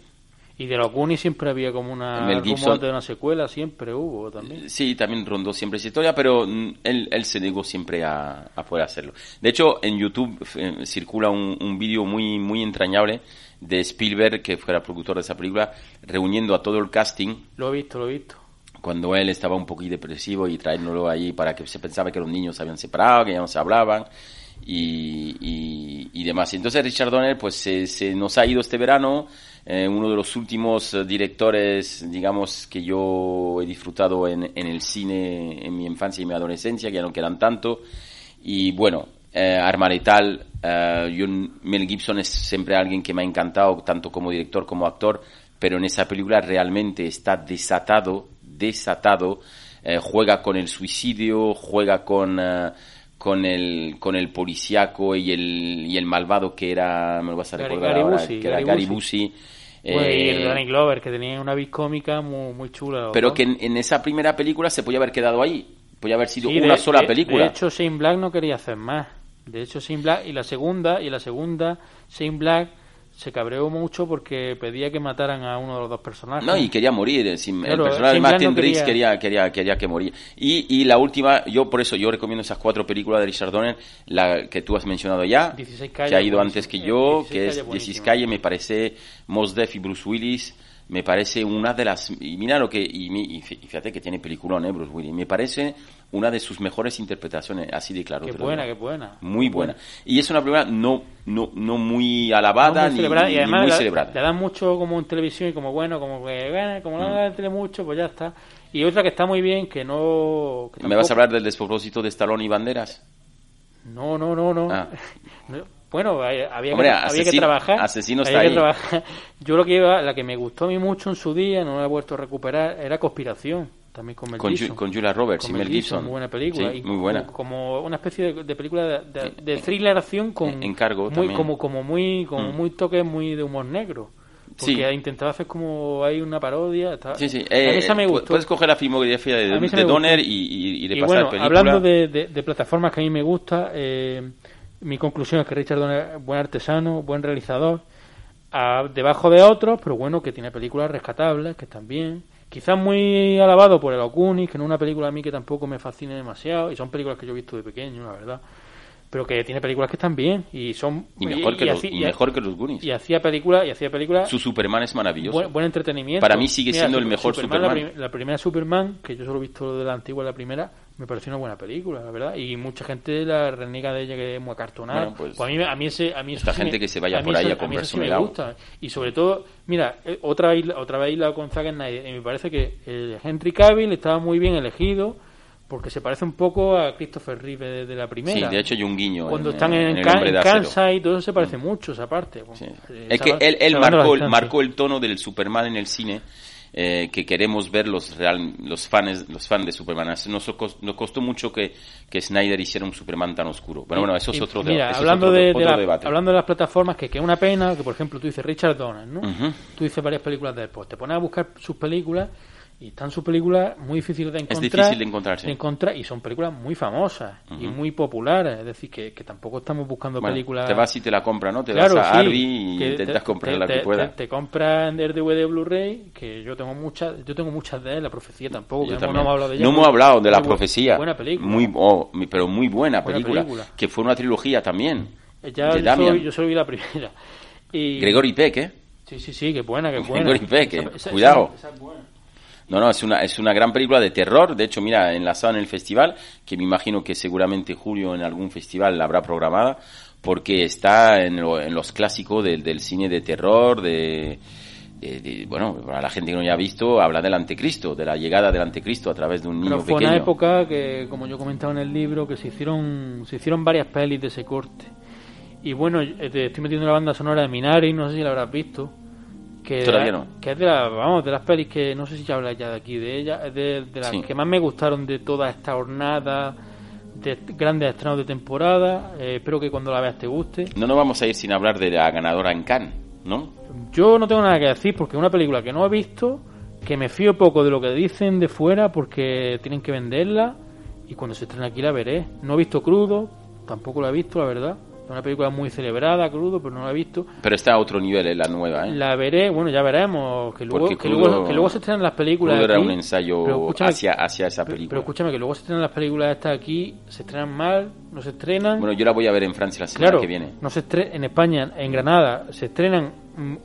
Y de los Goonies siempre había como una Mel Gibson- de una secuela, siempre hubo también. Sí, también rondó siempre esa historia, pero él, él se negó siempre a, a poder hacerlo. De hecho, en YouTube eh, circula un, un vídeo muy, muy entrañable de Spielberg, que fuera productor de esa película, reuniendo a todo el casting Lo he visto, lo he visto. Cuando él estaba un poquito depresivo y trayéndolo ahí para que se pensaba que los niños se habían separado, que ya no se hablaban y, y, y demás. Entonces Richard Donner pues se, se nos ha ido este verano, eh, uno de los últimos eh, directores, digamos, que yo he disfrutado en, en el cine en mi infancia y mi adolescencia, que ya no quedan tanto. Y bueno, eh, eh, yo- Mel Gibson es siempre alguien que me ha encantado, tanto como director como actor, pero en esa película realmente está desatado, desatado, eh, juega con el suicidio, juega con, eh, con el, con el policíaco y el, y el malvado que era, me lo vas a recordar Gary ahora, Busey, que era Gary Busey. Busey. Bueno, Eh, y Danny Glover, que tenía una vis cómica muy, muy chula. pero que en, en esa primera película se podía haber quedado ahí. Podía haber sido Sí, una de- sola de- película. De hecho, Shane Black no quería hacer más. De hecho, Shane Black y la segunda, y la segunda, Shane Black se cabreó mucho porque pedía que mataran a uno de los dos personajes. No, y quería morir. sin- Claro, el personaje de Martin no quería- quería, quería, quería que morir. Y, y la última, yo por eso yo recomiendo esas cuatro películas de Richard Donner, la que tú has mencionado ya, 16 que ha ido buenísimo. antes que Eh, yo, 16 que es 16 buenísimo. Calle, me parece Mos Def y Bruce Willis. Me parece una de las. Y mira lo que. Y, mi- y fí- fíjate que tiene peliculón, ¿eh, Bruce Willis? Me parece una de sus mejores interpretaciones, así de claro. Qué buena, qué buena. Muy buena. Y es una película no, no, no muy alabada No muy ni, celebrada, ni y además muy la- celebrada. Le dan mucho como en televisión y como bueno, como que bueno, como no la tele mucho, pues ya está. Y otra que está muy bien, que no. que ¿Me vas a hablar del despropósito de Stallone y Banderas? No, no, no, no. Ah. [laughs] No, Bueno, había, Hombre, que, había que asesino- trabajar. asesino está ahí. trabajar. [laughs] Yo lo que iba, la que me gustó a mí mucho en su día, no la he vuelto a recuperar, era Conspiración, también con Mel Con, Gibson. con Julia Roberts Con y Mel Gibson. Muy buena película. Sí, y muy buena. Como, como una especie de, de película de, de- de thriller acción con. En- encargo muy, también. Como, como muy, como Mm. muy toque muy de humor negro. Porque Sí. ha intentado hacer como hay una parodia. está- Sí, sí. a Eh, esa me pu- gustó. Puedes coger la filmografía de, A de Donner y, y, y Y repasar bueno, película. hablando de, de- de plataformas que a mí me gusta, eh, mi conclusión es que Richard Donner es buen artesano, buen realizador, a- debajo de otros, pero bueno, que tiene películas rescatables, que están bien. Quizás muy alabado por el Okunis, que no es una película a mí que tampoco me fascine demasiado, y son películas que yo he visto de pequeño, la verdad. Pero que tiene películas que están bien, y son... Y mejor, que, los, así- y mejor que los Goonies. y hacía películas, y hacía películas Su Superman es maravilloso. Buen, buen entretenimiento. Para mí sigue siendo el mejor La, Superman. prim- la primera Superman, que yo solo he visto de la antigua, la primera, me pareció una buena película, la verdad. Y mucha gente la reniega de ella que es muy acartonada. Bueno, pues, a mí, a mí ese, a mí esta gente que se vaya por ahí a comprarse un me helado. gusta. Y sobre todo, mira, eh, otra isla, otra vez isla con Zack Snyder. Y me parece que el Henry Cavill estaba muy bien elegido porque se parece un poco a Christopher Reeve de, de la primera. Sí, de hecho hay un guiño. Cuando en- están en, en. Kansas y todo eso se parece mucho esa parte. Sí. Eh, Es que salva- él, él marcó el tono del Superman en el cine eh, que queremos ver los real, los fans los fans de Superman. Nos, nos costó mucho que, que Snyder hiciera un Superman tan oscuro. Bueno, bueno, eso es otro, de- mira, eso es hablando otro- de, de otro la- debate. hablando de las plataformas, que que es una pena, que por ejemplo tú dices Richard Donner, ¿no? Ujú. Tú dices varias películas de él, pues te pones a buscar sus películas y están sus películas muy difíciles de encontrar. difícil de encontrar, sí. encontrar, y son películas muy famosas y muy populares, es decir, que, que tampoco estamos buscando Bueno, películas... Te vas y te la compras, ¿no? Te Claro, vas a sí, Arby y intentas te- comprar te- la que te- pueda. Te, compras el DVD Blu-ray, que yo tengo muchas, yo tengo muchas de él, la profecía tampoco, que no hemos hablado de ella. No hemos hablado de la profecía. Buena película. Muy, oh, pero muy buena Buena película, película. Que fue una trilogía también. Ya de yo Damian. solo, yo solo vi la primera. Y, Gregory Peck, ¿eh? Sí, sí, sí, que buena, que [laughs] buena. Gregory Peck, Esa- eh, esa- cuidado. esa es buena. No, no, es una, es una gran película de terror. De hecho, mira, enlazada en el festival, que me imagino que seguramente Julio en algún festival la habrá programada, porque está en, lo- en los clásicos del, del cine de terror, de, de- de- bueno, para la gente que no haya visto, habla del anticristo, de la llegada del anticristo a través de un niño Pero fue pequeño. una época que, como yo comentaba en el libro, que se hicieron, se hicieron varias pelis de ese corte. Y bueno, eh, te estoy metiendo la banda sonora de Minari, no sé si la habrás visto. Que, Todavía no. Que es de, la- vamos, de las pelis que, no sé si ya hablas ya de aquí, de ella, es de, de las Sí. que más me gustaron de toda esta jornada de grandes estrenos de temporada. Eh, espero que cuando la veas te guste. No nos vamos a ir sin hablar de la ganadora en Cannes, ¿no? Yo no tengo nada que decir porque es una película que no he visto, que me fío poco de lo que dicen de fuera porque tienen que venderla y cuando se estrene aquí la veré. No he visto Crudo, tampoco la he visto, la verdad. Una película muy celebrada, Crudo, pero no la he visto. Pero está a otro nivel, es la nueva, ¿eh? La veré, bueno, ya veremos. Que luego, Porque que Crudo- luego, que luego se estrenan las películas. Crudo era un ensayo hacia, hacia esa película. Pero escúchame, que luego se estrenan las películas estas aquí, se estrenan mal, no se estrenan. Bueno, yo la voy a ver en Francia la semana Claro, que viene. no se estre- en España, en Granada, se estrenan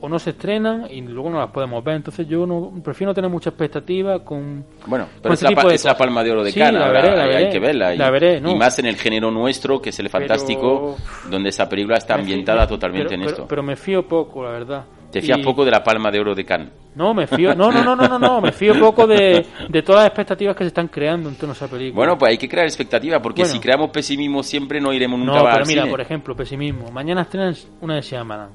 o no se estrenan y luego no las podemos ver. Entonces yo no prefiero no tener mucha expectativa con. Bueno, con pero es ese la, es la palma de oro de Sí, Cannes, la veré, la hay, hay veré. que verla. Y, La veré, ¿no? y más en el género nuestro, que es el Pero- fantástico, donde esa película está fío- ambientada me- totalmente pero- en esto. Pero me fío poco, la verdad. Te fías Y- poco de la palma de oro de Cannes. No, me fío, no, no, no, no, no, no, me fío poco de, de todas las expectativas que se están creando en torno a esa película. Bueno, pues hay que crear expectativa, porque Bueno. si creamos pesimismo siempre no iremos nunca no, al pero mira, cine. por ejemplo, pesimismo. Mañana estrenan una de Shyamalan.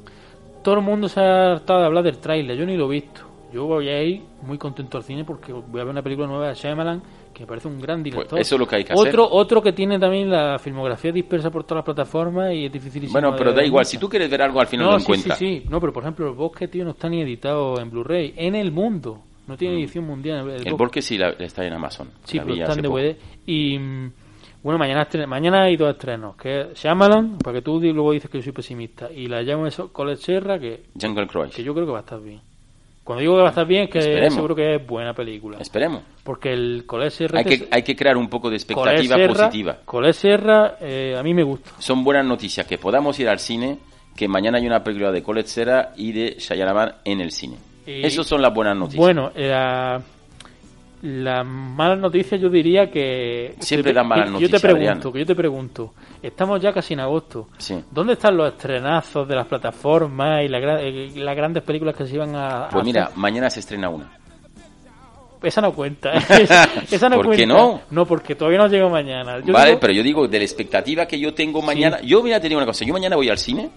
Todo el mundo se ha hartado de hablar del tráiler, yo ni lo he visto. Yo voy a ir muy contento al cine porque voy a ver una película nueva de Shyamalan que me parece un gran director. Pues eso es lo que hay que otro, hacer. Otro que tiene también la filmografía dispersa por todas las plataformas y es dificilísimo. Bueno, pero da igual, si tú quieres ver algo al final no, lo sí, encuentras. Sí, sí, no, pero por ejemplo, el bosque, tío, no está ni editado en Blu-ray. En el mundo. No tiene edición mundial. Mm. El Borque sí la- está en Amazon. Sí, pero está en. DVD. Y mm, bueno, mañana, mañana hay dos estrenos. Que es Shyamalan, para que tú luego dices que yo soy pesimista. Y la llamo eso, Serra, que, Jungle Cruise. que yo creo que va a estar bien. Cuando digo que va a estar bien, es que Esperemos. seguro que es buena película. Esperemos. Porque el Colette Serra... Hay que, hay que crear un poco de Colette expectativa Serra- positiva. Colette Serra, eh, a mí me gusta. Son buenas noticias que podamos ir al cine, que mañana hay una película de Colette Serra y de Shyamalan en el cine. Y- Esas son las buenas noticias. Bueno, la, la mala noticia yo diría que... Siempre yo dan malas yo noticias, te pregunto, Adrián. que yo te pregunto, estamos ya casi en agosto. Sí. ¿Dónde están los estrenazos de las plataformas y la eh, las grandes películas que se iban a, a Pues mira, hacer? mañana se estrena una. Esa no cuenta. [laughs] esa, [laughs] esa no ¿Por cuenta. qué no? No, porque todavía no llega mañana. Yo vale, digo- pero yo digo, de la expectativa que yo tengo mañana, yo voy a tener una cosa, yo mañana voy al cine,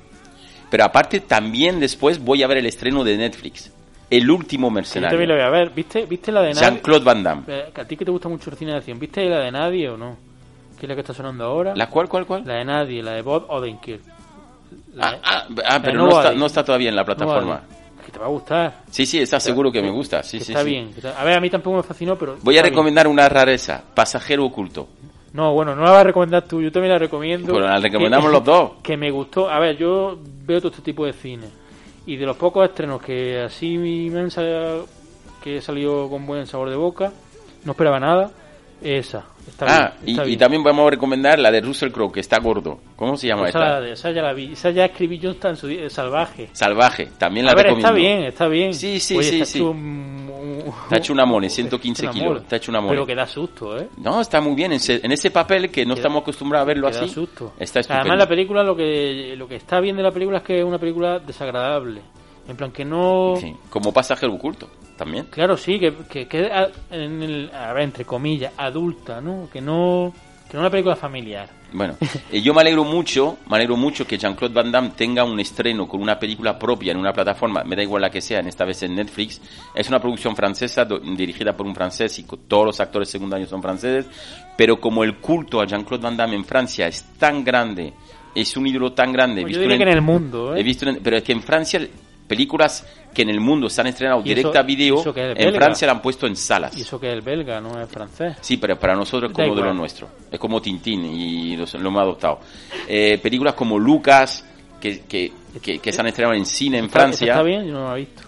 pero aparte también después voy a ver el estreno de Netflix, El último que yo mercenario. también lo voy a ver. ¿Viste, ¿Viste la de nadie? Jean-Claude Van Damme. Eh, a ti que te gusta mucho el cine de acción, ¿viste la de nadie o no? Que es la que está sonando ahora. ¿La cual, cuál, cuál? La de nadie, la de Bob Odenkirk. La Ah, de- ah, ah, pero no está, no está todavía en la plataforma. No. Que te va a gustar. Sí, sí, está seguro que me gusta. Sí, sí, está sí. bien. A ver, a mí tampoco me fascinó, pero. Voy a está bien. recomendar una rareza, Pasajero Oculto. No, bueno, no la vas a recomendar tú, yo también la recomiendo. Bueno, la recomendamos Que- los dos. Que me gustó. A ver, yo veo todo este tipo de cine. Y de los pocos estrenos que así salido, que he salido con buen sabor de boca, no esperaba nada, esa. Está ah, bien, y, está y bien. también vamos a recomendar la de Russell Crowe, que está gordo. ¿Cómo se llama esa, esta? esa ya la vi. Esa ya escribí yo en su día, salvaje. Salvaje, también la A ver, recomiendo. está bien, está bien. Sí, sí, Oye, sí, está sí. Hecho un, un- Está hecho una mole, 115 una kilos. Está hecho una mole. Pero que da susto, ¿eh? No, está muy bien. En ese, en ese papel que no estamos acostumbrados a verlo da así. susto. Está estupendo. Además, la película, lo que, lo que está bien de la película es que es una película desagradable. En plan, que no. Sí, como pasajero oculto, también. Claro, sí, que, que, que a- en el, a ver, entre comillas, adulta, ¿no? Que no. Que no una película familiar. Bueno, [laughs] eh, yo me alegro mucho, me alegro mucho que Jean-Claude Van Damme tenga un estreno con una película propia en una plataforma, me da igual la que sea, en esta vez en Netflix. Es una producción francesa do- dirigida por un francés y todos los actores secundarios son franceses, pero como el culto a Jean-Claude Van Damme en Francia es tan grande, es un ídolo tan grande, he Pues yo visto diría en- que en el mundo, ¿eh? he visto en- pero es que en Francia películas que en el mundo se han estrenado directa a video, es en. Francia la han puesto en salas. Y eso que es el belga, no es francés. Sí, pero para nosotros es como de lo nuestro. Es como Tintín y los- lo hemos adoptado. Eh, películas como Lucas, que, que, que, que se han estrenado en cine en ¿Está- Francia. ¿Está bien? Yo no la he visto.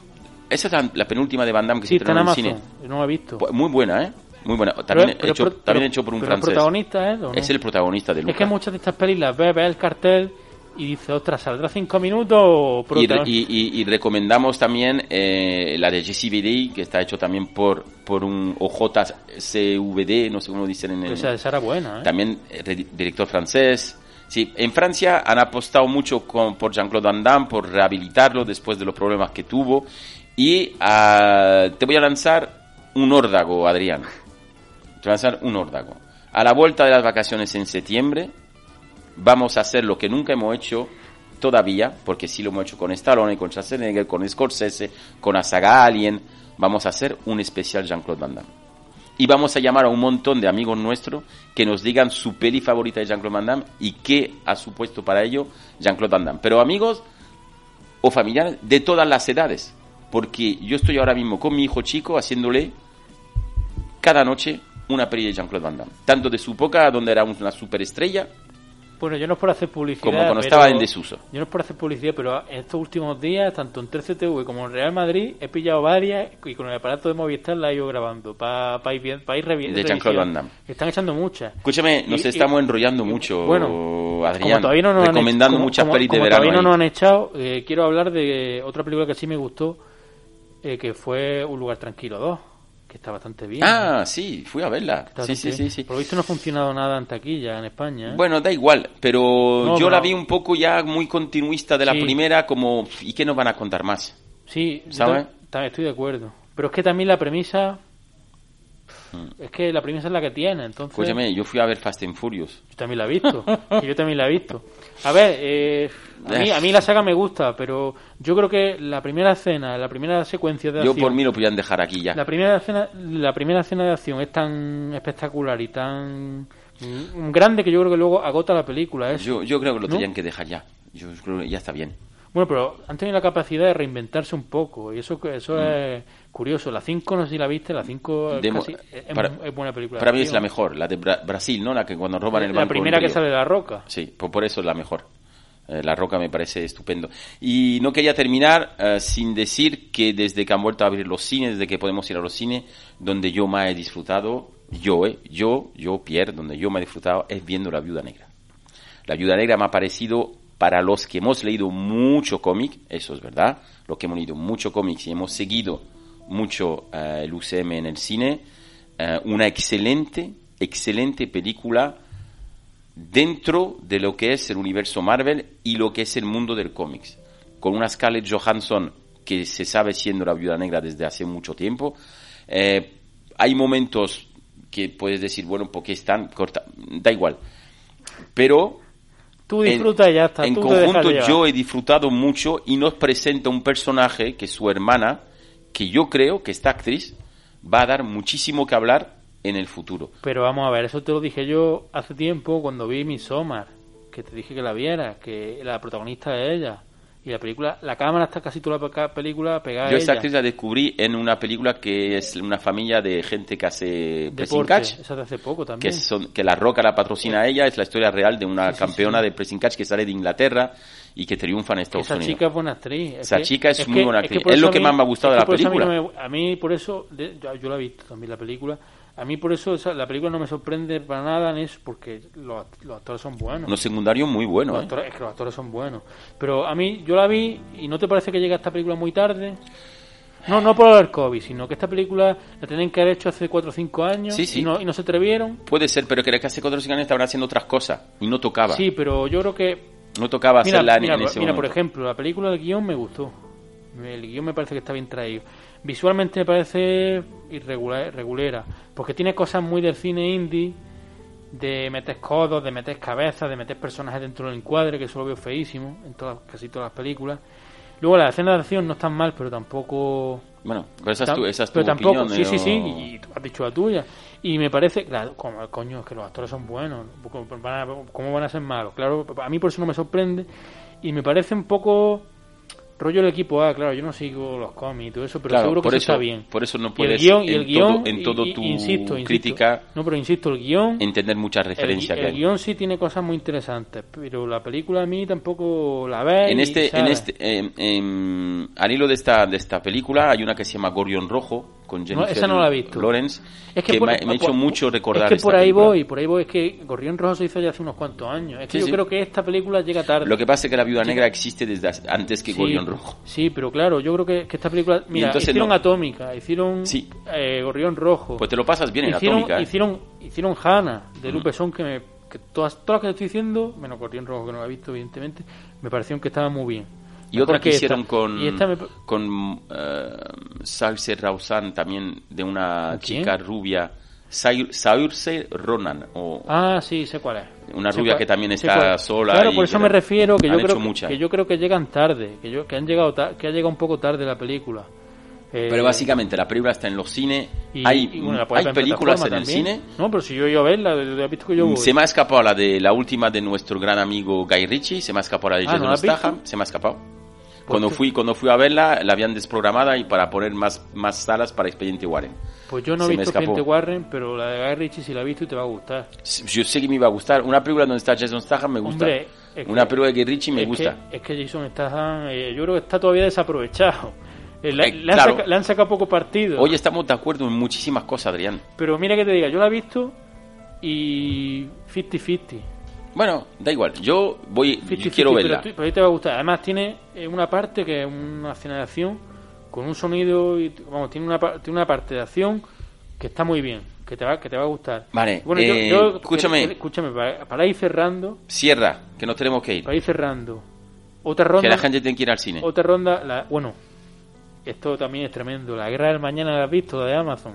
Esa es la, penúltima de Van Damme que Sí, se en estrenó en, cine. Yo no la he visto. Pues Muy buena, ¿eh? Muy buena. También, Pero- pero- hecho, pero- también hecho por un pero el francés. protagonista es, ¿o no? Es el protagonista de Es Lucas. que muchas de estas pelis las ves, ves el cartel y dices, ostras, ¿saldrá cinco minutos Y, y- y- y recomendamos también eh, la de Bidey, que está hecho también por, por un OJCVD, no sé cómo dicen en el... Esa, esa era buena, ¿eh? también eh, re- director francés. Sí, en Francia han apostado mucho con, por Jean-Claude Van Damme, por rehabilitarlo después de los problemas que tuvo. Y ah, te voy a lanzar un órdago, Adrián. Te voy a lanzar un órdago. A la vuelta de las vacaciones en septiembre, vamos a hacer lo que nunca hemos hecho todavía, porque sí lo hemos hecho con Stallone, con Schwarzenegger, con Scorsese, con la saga Alien. Vamos a hacer un especial Jean-Claude Van Damme y vamos a llamar a un montón de amigos nuestros que nos digan su peli favorita de Jean-Claude Van Damme y qué ha supuesto para ello Jean-Claude Van Damme. Pero amigos o familiares de todas las edades, porque yo estoy ahora mismo con mi hijo chico haciéndole cada noche una peli de Jean-Claude Van Damme, tanto de su época donde era una superestrella Bueno, yo no es por hacer publicidad. como cuando pero- estaba en desuso. Yo no es por hacer publicidad, pero en estos últimos días, tanto en 13TV como en Real Madrid, he pillado varias y con el aparato de Movistar la he ido grabando para ir, bien- pa ir revi- De Jean-Claude revisión. Van Damme. Están echando muchas. Escúchame, nos Y- y- estamos enrollando mucho, Bueno, Adrián, como todavía no nos han recomendando hecho- como- muchas como- pelis de como verano. todavía no nos han echado, eh, quiero hablar de otra película que sí me gustó, eh, que fue Un lugar tranquilo 2, que está bastante bien. Ah, sí, fui a verla. Sí, sí, sí, sí. Por lo visto no ha funcionado nada en taquilla en España. ¿eh? Bueno, da igual, pero No, yo pero- la vi un poco ya muy continuista de la Sí. primera, como, ¿y qué nos van a contar más? Sí, ¿Sabes? estoy de acuerdo. Pero es que también la premisa... Es que la premisa es la que tiene, entonces... Escúchame, yo fui a ver Fast and Furious. Yo también la he visto. [laughs] yo también la he visto. A ver, eh, a, mí, a mí la saga me gusta, pero yo creo que la primera escena, la primera secuencia de Yo acción... por mí lo podían dejar aquí ya. La primera escena, la primera escena de acción es tan espectacular y tan grande que yo creo que luego agota la película. Es, Yo, yo creo que lo ¿no? tenían que dejar ya. Yo creo que ya está bien. Bueno, pero han tenido la capacidad de reinventarse un poco y eso eso Mm. es curioso. La 5 no sé si la viste, la 5 Demo- casi es, para, es buena película. para mí es la mejor, la de Bra- Brasil, ¿no? La que cuando roban el La banco. primera en que sale de la roca. Sí, por, por eso es la mejor. Eh, la Roca me parece estupendo. Y no quería terminar eh, sin decir que desde que han vuelto a abrir los cines, desde que podemos ir a los cines, donde yo más he disfrutado, yo, eh, yo, yo, Pierre, donde yo me he disfrutado es viendo La Viuda Negra. La Viuda Negra me ha parecido, para los que hemos leído mucho cómic, eso es verdad, los que hemos leído mucho cómic y hemos seguido mucho eh, el UCM en el cine, eh, una excelente, excelente película dentro de lo que es el universo Marvel y lo que es el mundo del cómics. Con una Scarlett Johansson que se sabe siendo la viuda negra desde hace mucho tiempo. Eh, hay momentos que puedes decir, bueno, porque están corta, da igual. Pero Tú en- disfruta y ya está. En tú conjunto yo he disfrutado mucho y nos presenta un personaje que es su hermana, que yo creo que esta actriz va a dar muchísimo que hablar en el futuro. Pero vamos a ver, eso te lo dije yo hace tiempo cuando vi Midsommar, que te dije que la vieras, que la protagonista es ella. Y la película, la cámara está casi toda la película pegada Yo a esta actriz la descubrí en una película que es una familia de gente que hace pressing catch, esa de hace poco que, también. son, que la Roca la patrocina a ella, es la historia real de una Sí, sí, campeona sí. de pressing catch que sale de Inglaterra y que triunfa en Estados Esa Unidos. chica es buena actriz. Esa chica es muy que- buena actriz. Es lo que mí- más me ha gustado de la a mí película. no me- A mí, por eso, yo, yo la he visto también la película, a mí por eso esa- la película no me sorprende para nada eso, porque los, act- los actores son buenos. Unos secundarios muy buenos. Los ¿eh? actores- es que los actores son buenos. Pero a mí, yo la vi y ¿no te parece que llega esta película muy tarde? No, no por el COVID, sino que esta película la tenían que haber hecho hace 4 o 5 años Sí, sí. Y, no, y no se atrevieron. Puede ser, pero creo que hace cuatro o cinco años estaban haciendo otras cosas y no tocaba. Sí, pero yo creo que No tocaba Mira, hacerla en, mira, en por- ese mira, por momento. ejemplo, la película del guion me gustó. El guion me parece que está bien traído. Visualmente me parece irregular, regulera, porque tiene cosas muy del cine indie, de meter codos, de meter cabezas, de meter personajes dentro del encuadre, que eso lo veo feísimo en todas, casi todas las películas. Luego las escenas de acción no están mal, pero tampoco... Bueno, pero esa es tu, esa es tu pero tampoco, opinión. sí, sí, sí, O- y tú has dicho la tuya. Y me parece, claro, como, coño, es que los actores son buenos, ¿cómo van a, cómo van a ser malos? Claro, a mí por eso no me sorprende. Y me parece un poco rollo el equipo A, claro, yo no sigo los cómics y todo eso, pero Claro, seguro que por eso, eso- está bien. por eso no Y el puedes guion, y en el guion, todo- en todo y- y- tu insisto, insisto. crítica No, pero insisto, el guion, entender muchas el, referencias que el hay. guion sí tiene cosas muy interesantes, pero la película a mí tampoco la ves. En y, este, en este, eh, em, al hilo de esta, de esta película hay una que se llama Gorión Rojo con Jennifer esa no la he visto. Lawrence Es que, por- me, me ha hecho mucho recordar Es que esta por ahí película. voy, por ahí voy. Es que Gorrión Rojo se hizo ya hace unos cuantos años. Es que Sí, yo sí. creo que esta película llega tarde. Lo que pasa es que la Viuda Negra existe desde antes que Sí, Gorión Rojo. Sí, pero claro, yo creo que, que esta película. Mira, entonces hicieron no. Atómica, hicieron eh, Gorrión Rojo. Pues te lo pasas bien en hicieron, Atómica. ¿eh? hicieron, hicieron Hanna de Lupe Son, que, me, que todas, todas las que te estoy diciendo, menos Gorrión Rojo que no la he visto, evidentemente, me parecieron que estaban muy bien. Y otra que esta. hicieron con, esta me- con Saoirse Rawsan también, de una ¿Con quién? chica rubia. Saoirse Ronan, o Ah, sí, sé cuál es. Una Sé rubia cuál- que también está sola Claro, por eso me refiero que yo, creo que, que yo creo que llegan tarde, que, yo, que han llegado que ha llegado un poco tarde la película. Eh, Pero básicamente la película está en los cines. y- hay y, bueno, la hay en películas en el cine. No, pero si yo ido a verla, he visto que yo voy. Se me ha escapado la de la última de nuestro gran amigo Guy Ritchie, se me ha escapado la de Ah, Jason ¿no la? Statham, se me ha escapado. Cuando qué? fui, cuando fui a verla, la habían desprogramada y para poner más, más salas para Expediente Warren. Pues yo no he visto. Gente Warren, pero la de Guy Ritchie sí la he visto y te va a gustar. Yo sé que me iba a gustar. Una película donde está Jason Statham me gusta. Hombre, es Una película de Guy Ritchie me es gusta. Que, es que Jason Statham, eh, yo creo que está todavía desaprovechado. Eh, le, Eh, le han claro. saca- le han sacado poco partido. Hoy estamos de acuerdo en muchísimas cosas, Adrián. Pero mira que te diga, yo la he visto y 50-50. Bueno, da igual. Yo voy, yo 50-50, quiero verla. Pero, a ti te va a gustar. Además tiene eh, una parte que es una escena de acción con un sonido y vamos, tiene una, tiene una parte de acción que está muy bien, que te va, que te va a gustar. Vale, Bueno, yo- eh, yo- escúchame. escúchame, para, para ir cerrando, Cierra, que nos tenemos que ir. para ir cerrando. Otra Que ronda, la gente tiene que ir al cine. otra ronda, la, bueno, esto también es tremendo. La guerra del mañana la has visto de Amazon.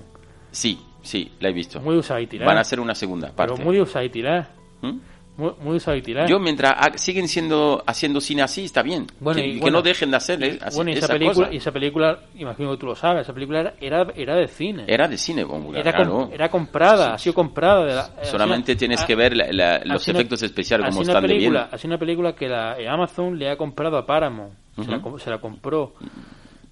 Sí, sí, la he visto. Muy usada y tirada. Van a hacer una segunda parte. Pero muy usada y tirada. ¿Mm? Muy, muy usada y tirada. Yo, mientras siguen siendo haciendo cine así, está bien. Bueno, que, y que bueno, no dejen de hacer eh, así, bueno, y esa, esa película, cosa. esa película, imagino que tú lo sabes, esa película era, era, de cine. Era de cine, bueno, Era, claro. com- era comprada, ha sido comprada. De la, Solamente sido- tienes ha- que ver la- la- los sido una- efectos especiales como están de bien. película, Ha sido una película que la, eh, Amazon le ha comprado a Paramount. se, la, Ujú. com- se la compró.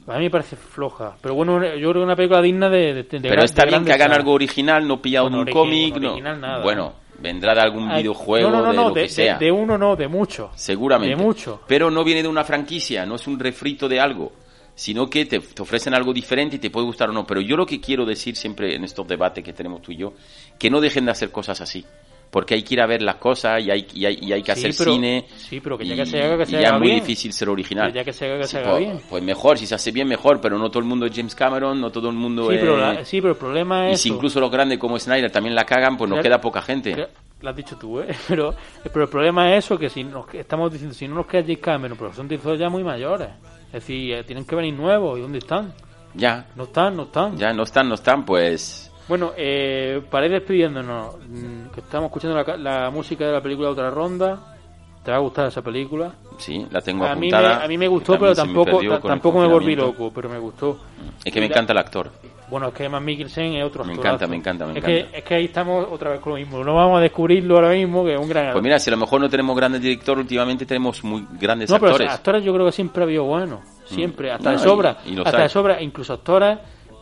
A mí me parece floja. Pero bueno, yo creo que una película digna de. de, de Pero está de bien que hagan algo original, no pillado Bueno, de un cómic. no. original nada. Bueno, vendrá de algún Ay, videojuego, no, no, no, de no, lo de, que sea. de- de uno no, de mucho. Seguramente. De mucho. Pero no viene de una franquicia, no es un refrito de algo, sino que te, te ofrecen algo diferente y te puede gustar o no. Pero yo lo que quiero decir siempre en estos debates que tenemos tú y yo, que no dejen de hacer cosas así. Porque hay que ir a ver las cosas y hay, y hay, y hay que Sí, hacer pero- cine. sí, pero que ya y- que se haga, que se y ya haga es muy bien. difícil ser original. Pero ya que se haga, que Sí, se haga pues, bien. Pues mejor, si se hace bien, mejor. Pero no todo el mundo es James Cameron, no todo el mundo Sí, es. pero la- sí, pero el problema y es. si eso. incluso los grandes como Snyder también la cagan, pues nos queda poca gente. Lo has dicho tú, ¿eh? [laughs] Pero, pero el problema es eso, que si nos, estamos diciendo, si no nos queda James Cameron, pero son directores ya muy mayores. Es decir, eh, tienen que venir nuevos. ¿Y dónde están? Ya, No están, no están. ya no están, no están, pues. Bueno, eh, para ir despidiéndonos, mm, que estamos escuchando la, la música de la película Otra Ronda. ¿Te va a gustar esa película? Sí, la tengo A mí, me, apuntada. a mí me gustó, pero se me tampoco, tampoco me volví loco, pero me gustó. Es que me encanta el actor. Bueno, es que Eman Mikkelsen es otro Me encanta, me encanta, me es encanta. Que, es que ahí estamos otra vez con lo mismo. No vamos a descubrirlo ahora mismo, que es un gran Pues mira, si a lo mejor no tenemos grandes directores, últimamente tenemos muy grandes No, pero actores. actores yo creo que siempre ha habido buenos. Siempre, hasta No, de sobra. y- y los hasta de sobra, incluso actores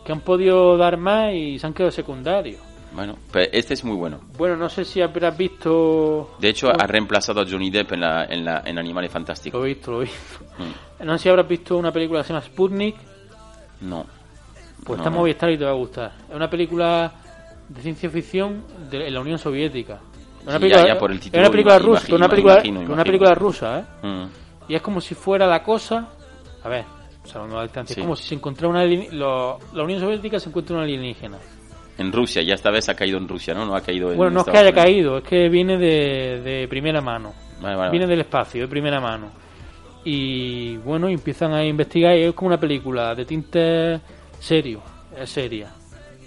que han podido dar más y se han quedado secundarios. Bueno, pero este es muy bueno. Bueno, no sé si habrás visto. De hecho, ha reemplazado a Johnny Depp en, la, en, la, en Animales Lo Fantásticos. he visto, lo he visto. [laughs] Mm. No sé si habrás visto una película que se llama Sputnik. No. Pues No, está no. Movistar y te va a gustar. Es una película de ciencia ficción de en la Unión Soviética. Es una Sí, película, ya- ya por el es título una película imagino, rusa, una imagino, película, imagino, una película rusa, ¿eh? Mm. Y es como si fuera la cosa. A ver, salvando la distancia. Sí. Es como si se encontrara una. lo- la Unión Soviética se encuentra una alienígena. En Rusia, ya esta vez ha caído en Rusia, ¿no? No ha caído en Bueno, no es que haya Unidos. caído, es que viene de, de primera mano. Vale, vale, viene vale. del espacio, de primera mano. Y bueno, empiezan a investigar y es como una película de tinte serio, es seria.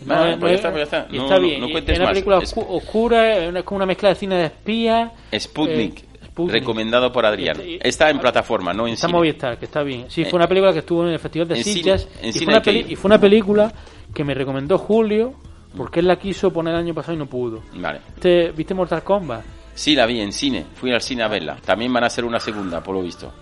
Vale, es- pues ya es- está, pues ya está. y No- está no- bien. no es una película oscu- oscura, es como una mezcla de cine de espías. Sputnik, Eh, Sputnik. recomendado por Adrián. Y- Está en plataforma, no en Está cine. Movistar, que está bien. Sí, Eh, fue una película que estuvo en el Festival de Sitges en y, y fue una película que me recomendó Julio porque él la quiso poner el año pasado y no pudo. Vale. ¿Viste, ¿viste Mortal Kombat? Sí, la vi en cine. Fui al cine a verla. También van a hacer una segunda, por lo visto.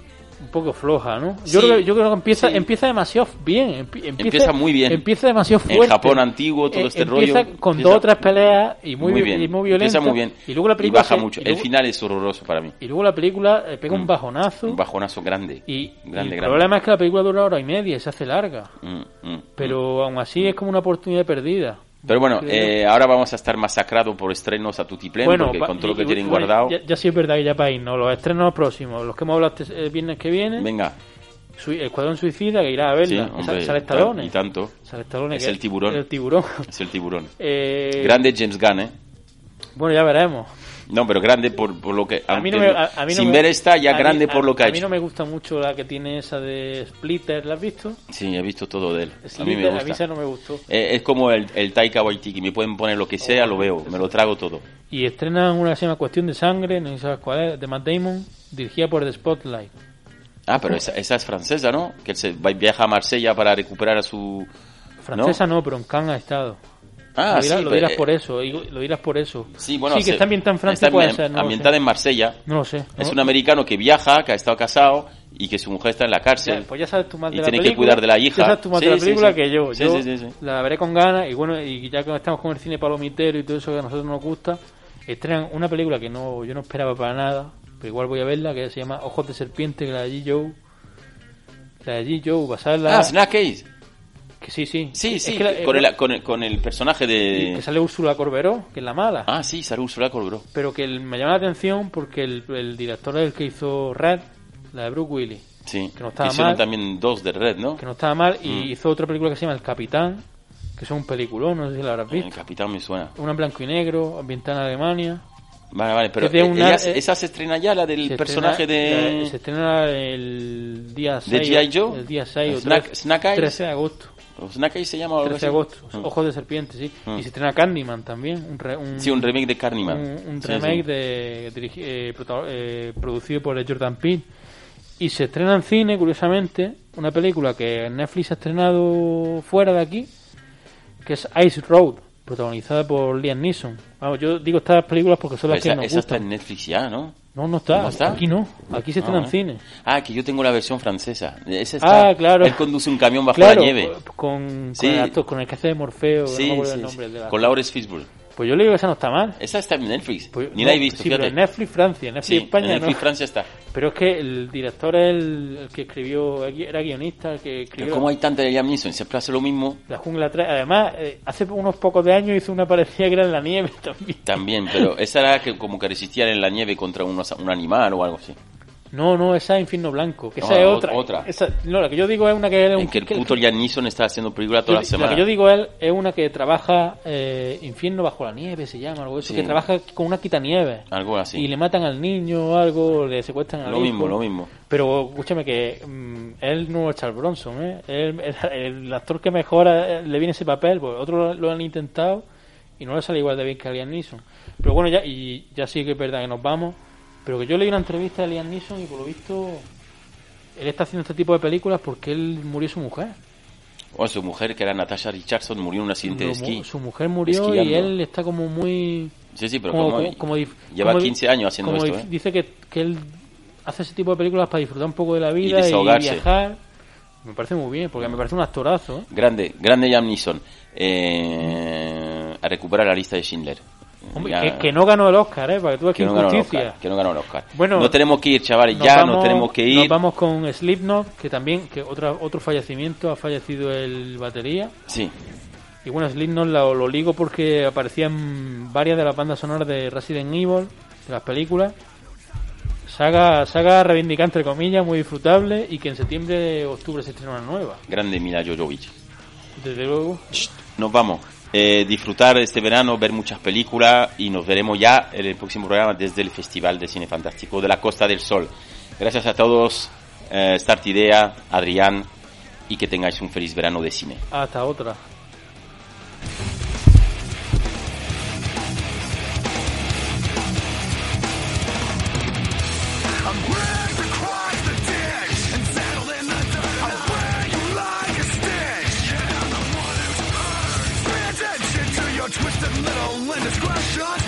Un poco floja, ¿no? Yo, creo, que- yo creo que empieza sí. empieza demasiado bien. empi- Empieza, Empieza muy bien. Empieza demasiado En fuerte. Japón antiguo, todo Eh, este empieza rollo. con Empieza- dos o tres peleas y muy, muy bien. y muy violenta. Empieza muy bien. Y luego la película baja se- mucho. y El final es horroroso para mí. Y luego la película eh, pega un Mm. bajonazo. Un bajonazo grande. y, y el grande. problema es que la película dura hora y media y se hace larga. Mm, mm, Pero aún así es como una oportunidad perdida. Pero bueno, eh, ahora vamos a estar masacrados por estrenos a Tutiplén, porque pa- con todo lo que tienen bueno, guardado. Ya, ya sí es verdad que ya para irnos, los estrenos próximos, los que hemos hablado este eh, viernes que viene, Venga, Su- el Escuadrón Suicida, que irá a verla. sí, hombre, sale Stallone. y tanto. Sale Stallone, Es que el tiburón. El tiburón. Es el tiburón. [laughs] Eh, Grande James Gunn, ¿eh? Bueno, ya veremos. No, pero grande por, por lo que... A mí no me, a, a mí no sin me- ver esta, ya mí- grande a- por lo que ha A mí hecho. no me gusta mucho la que tiene esa de Splitter, ¿la has visto? Sí, he visto todo de él. A mí Splitter, me a mí gusta. esa no me gustó. Eh, es como el, el Taika Waititi, me pueden poner lo que sea, lo veo, me lo trago todo. Y estrenan una que se llama Cuestión de Sangre, no sabes cuál es, de Matt Damon, dirigida por The Spotlight. Ah, pero esa, esa es francesa, ¿no? Que él se viaja a Marsella para recuperar a su... Francesa no, pero en Cannes ha estado. Ah, lo dirás, sí, lo dirás eh, por eso, lo dirás por eso. Sí, bueno, sí que está ambientada en Francia, puede ser, no ambientada en Marsella. No lo sé. Es un americano que viaja, que ha estado casado y que su mujer está en la cárcel. Ya, pues ya sabes tú más y de la tiene que película. cuidar de la hija. Ya sabes tú más Sí, de la sí, película sí. que yo. Sí, yo sí, sí, sí. la veré con ganas y bueno, y ya que estamos con el cine palomitero y todo eso que a nosotros nos gusta, estrenan una película que no yo no esperaba para nada, pero igual voy a verla, que se llama Ojos de Serpiente, que la de G. Joe. La de G. Joe, basada en la... Ah, Snack Que sí, sí. Sí, Es sí, que la- con, eh, el, con, el, con el personaje Que de... sale Úrsula Corberó, que es la mala. Ah, sí, Sarah Ursula Colbró. Pero que el- me llama la atención porque el, el director es el que hizo Red, la de Brooke Willis, Sí, Que no estaba hicieron mal. también dos de Red, ¿no? que no estaba mal, y Mm. hizo otra película que se llama El Capitán, que es un peliculón, no sé si la habrás El visto. capitán me suena. Una en blanco y negro, ambientada en Alemania. Vale, vale, pero Es de eh, una- ella- eh, esa se estrena ya, la del personaje estrena- de... Se estrena el día ¿De 6. G.I. Joe? El día 6 o Snack- 13, Snack Eyes? 13 de agosto. Eyes se llama o algo 13 de agosto. Mm. Ojos de serpiente, sí. Mm. Y se estrena Candyman también. Un, re- un, Sí, un remake de Carniman. un, remake sí. De, dirigi- eh, eh, producido por Jordan Peele. Y se estrena en cine, curiosamente, una película que Netflix ha estrenado fuera de aquí, que es Ice Road, protagonizada por Liam Neeson. Vamos, yo digo estas películas porque son las esa que nos esa está gustan. en Netflix ya, ¿no? No, no está. ¿No está? Aquí no. Aquí se Ah, en cine. Ah, que yo tengo la versión francesa. Esa está, Ah, claro. Él conduce un camión bajo Claro, la nieve. Con, Sí. el actor, con el que hace de Morfeo, no Sí, me acuerdo sí, el nombre. sí. de la- Con Lawrence Fishburne. Pues yo le digo que esa no está mal. Esa está en Netflix. Pues Ni no, la he visto, sí, pero en Netflix Francia, en Netflix Sí, España en Netflix no. Francia está. Pero es que el director es el, el que escribió, era guionista, el que escribió Pero como hay tanta de Liam Neeson, siempre hace lo mismo. La Jungla 3. Además, eh, hace unos pocos de años hizo una parecida que era en la nieve [laughs] también. También, pero esa era que como que resistían en la nieve contra unos- un animal o algo así. No, no, esa es Infierno Blanco, que No, esa es otra. otra. Esa- no, la que yo digo es una que es un... En que el que- puto Liam Neeson está haciendo película toda la La semana. que yo digo él es una que trabaja eh, Infierno bajo la nieve, se llama, algo eso, Sí. que trabaja con una quitanieves. Algo así. Y le matan al niño o algo, le secuestran al Lo hijo. mismo, lo mismo. Pero escúchame que mm, él no es Charles Bronson, ¿eh? Él- el, el actor que mejor eh, le viene ese papel, pues otros lo, lo han intentado y no le sale igual de bien que a Liam Neeson. Pero bueno, ya y ya sí que es verdad que nos vamos. Pero que yo leí una entrevista de Liam Neeson y por lo visto él está haciendo este tipo de películas porque él murió su mujer. O su mujer, que era Natasha Richardson, murió en un accidente de esquí. Su mujer murió Esquiando. y él está como muy... Sí, sí, pero como- lleva como di- 15 años haciendo esto, ¿eh? Dice que, que él hace ese tipo de películas para disfrutar un poco de la vida y, desahogarse. viajar. Me parece muy bien, porque me parece un actorazo. ¿eh? Grande, grande Liam Neeson. Eh, a recuperar la lista de Schindler. Hombre, Ya- que, que no ganó el Oscar, ¿eh? Para que tú que no. Oscar, que no ganó el Oscar. Bueno, no tenemos que ir, chavales, Nos ya vamos- no tenemos que Nos ir. vamos con Slipknot, que también, que otra, otro fallecimiento, ha fallecido el batería. Sí, Y bueno, Slipknot lo, lo ligo porque aparecían varias de las bandas sonoras de Resident Evil, de las películas. Saga, saga reivindicada, entre comillas, muy disfrutable y que en septiembre, octubre se estrena una nueva. grande Mila Jojovic. Desde luego. Nos vamos. Eh, disfrutar este verano, ver muchas películas y nos veremos ya en el próximo programa desde el Festival de Cine Fantástico de la Costa del Sol. Gracias a todos, eh, Start Idea, Adrián, y que tengáis un feliz verano de cine. Hasta otra. Don't crush.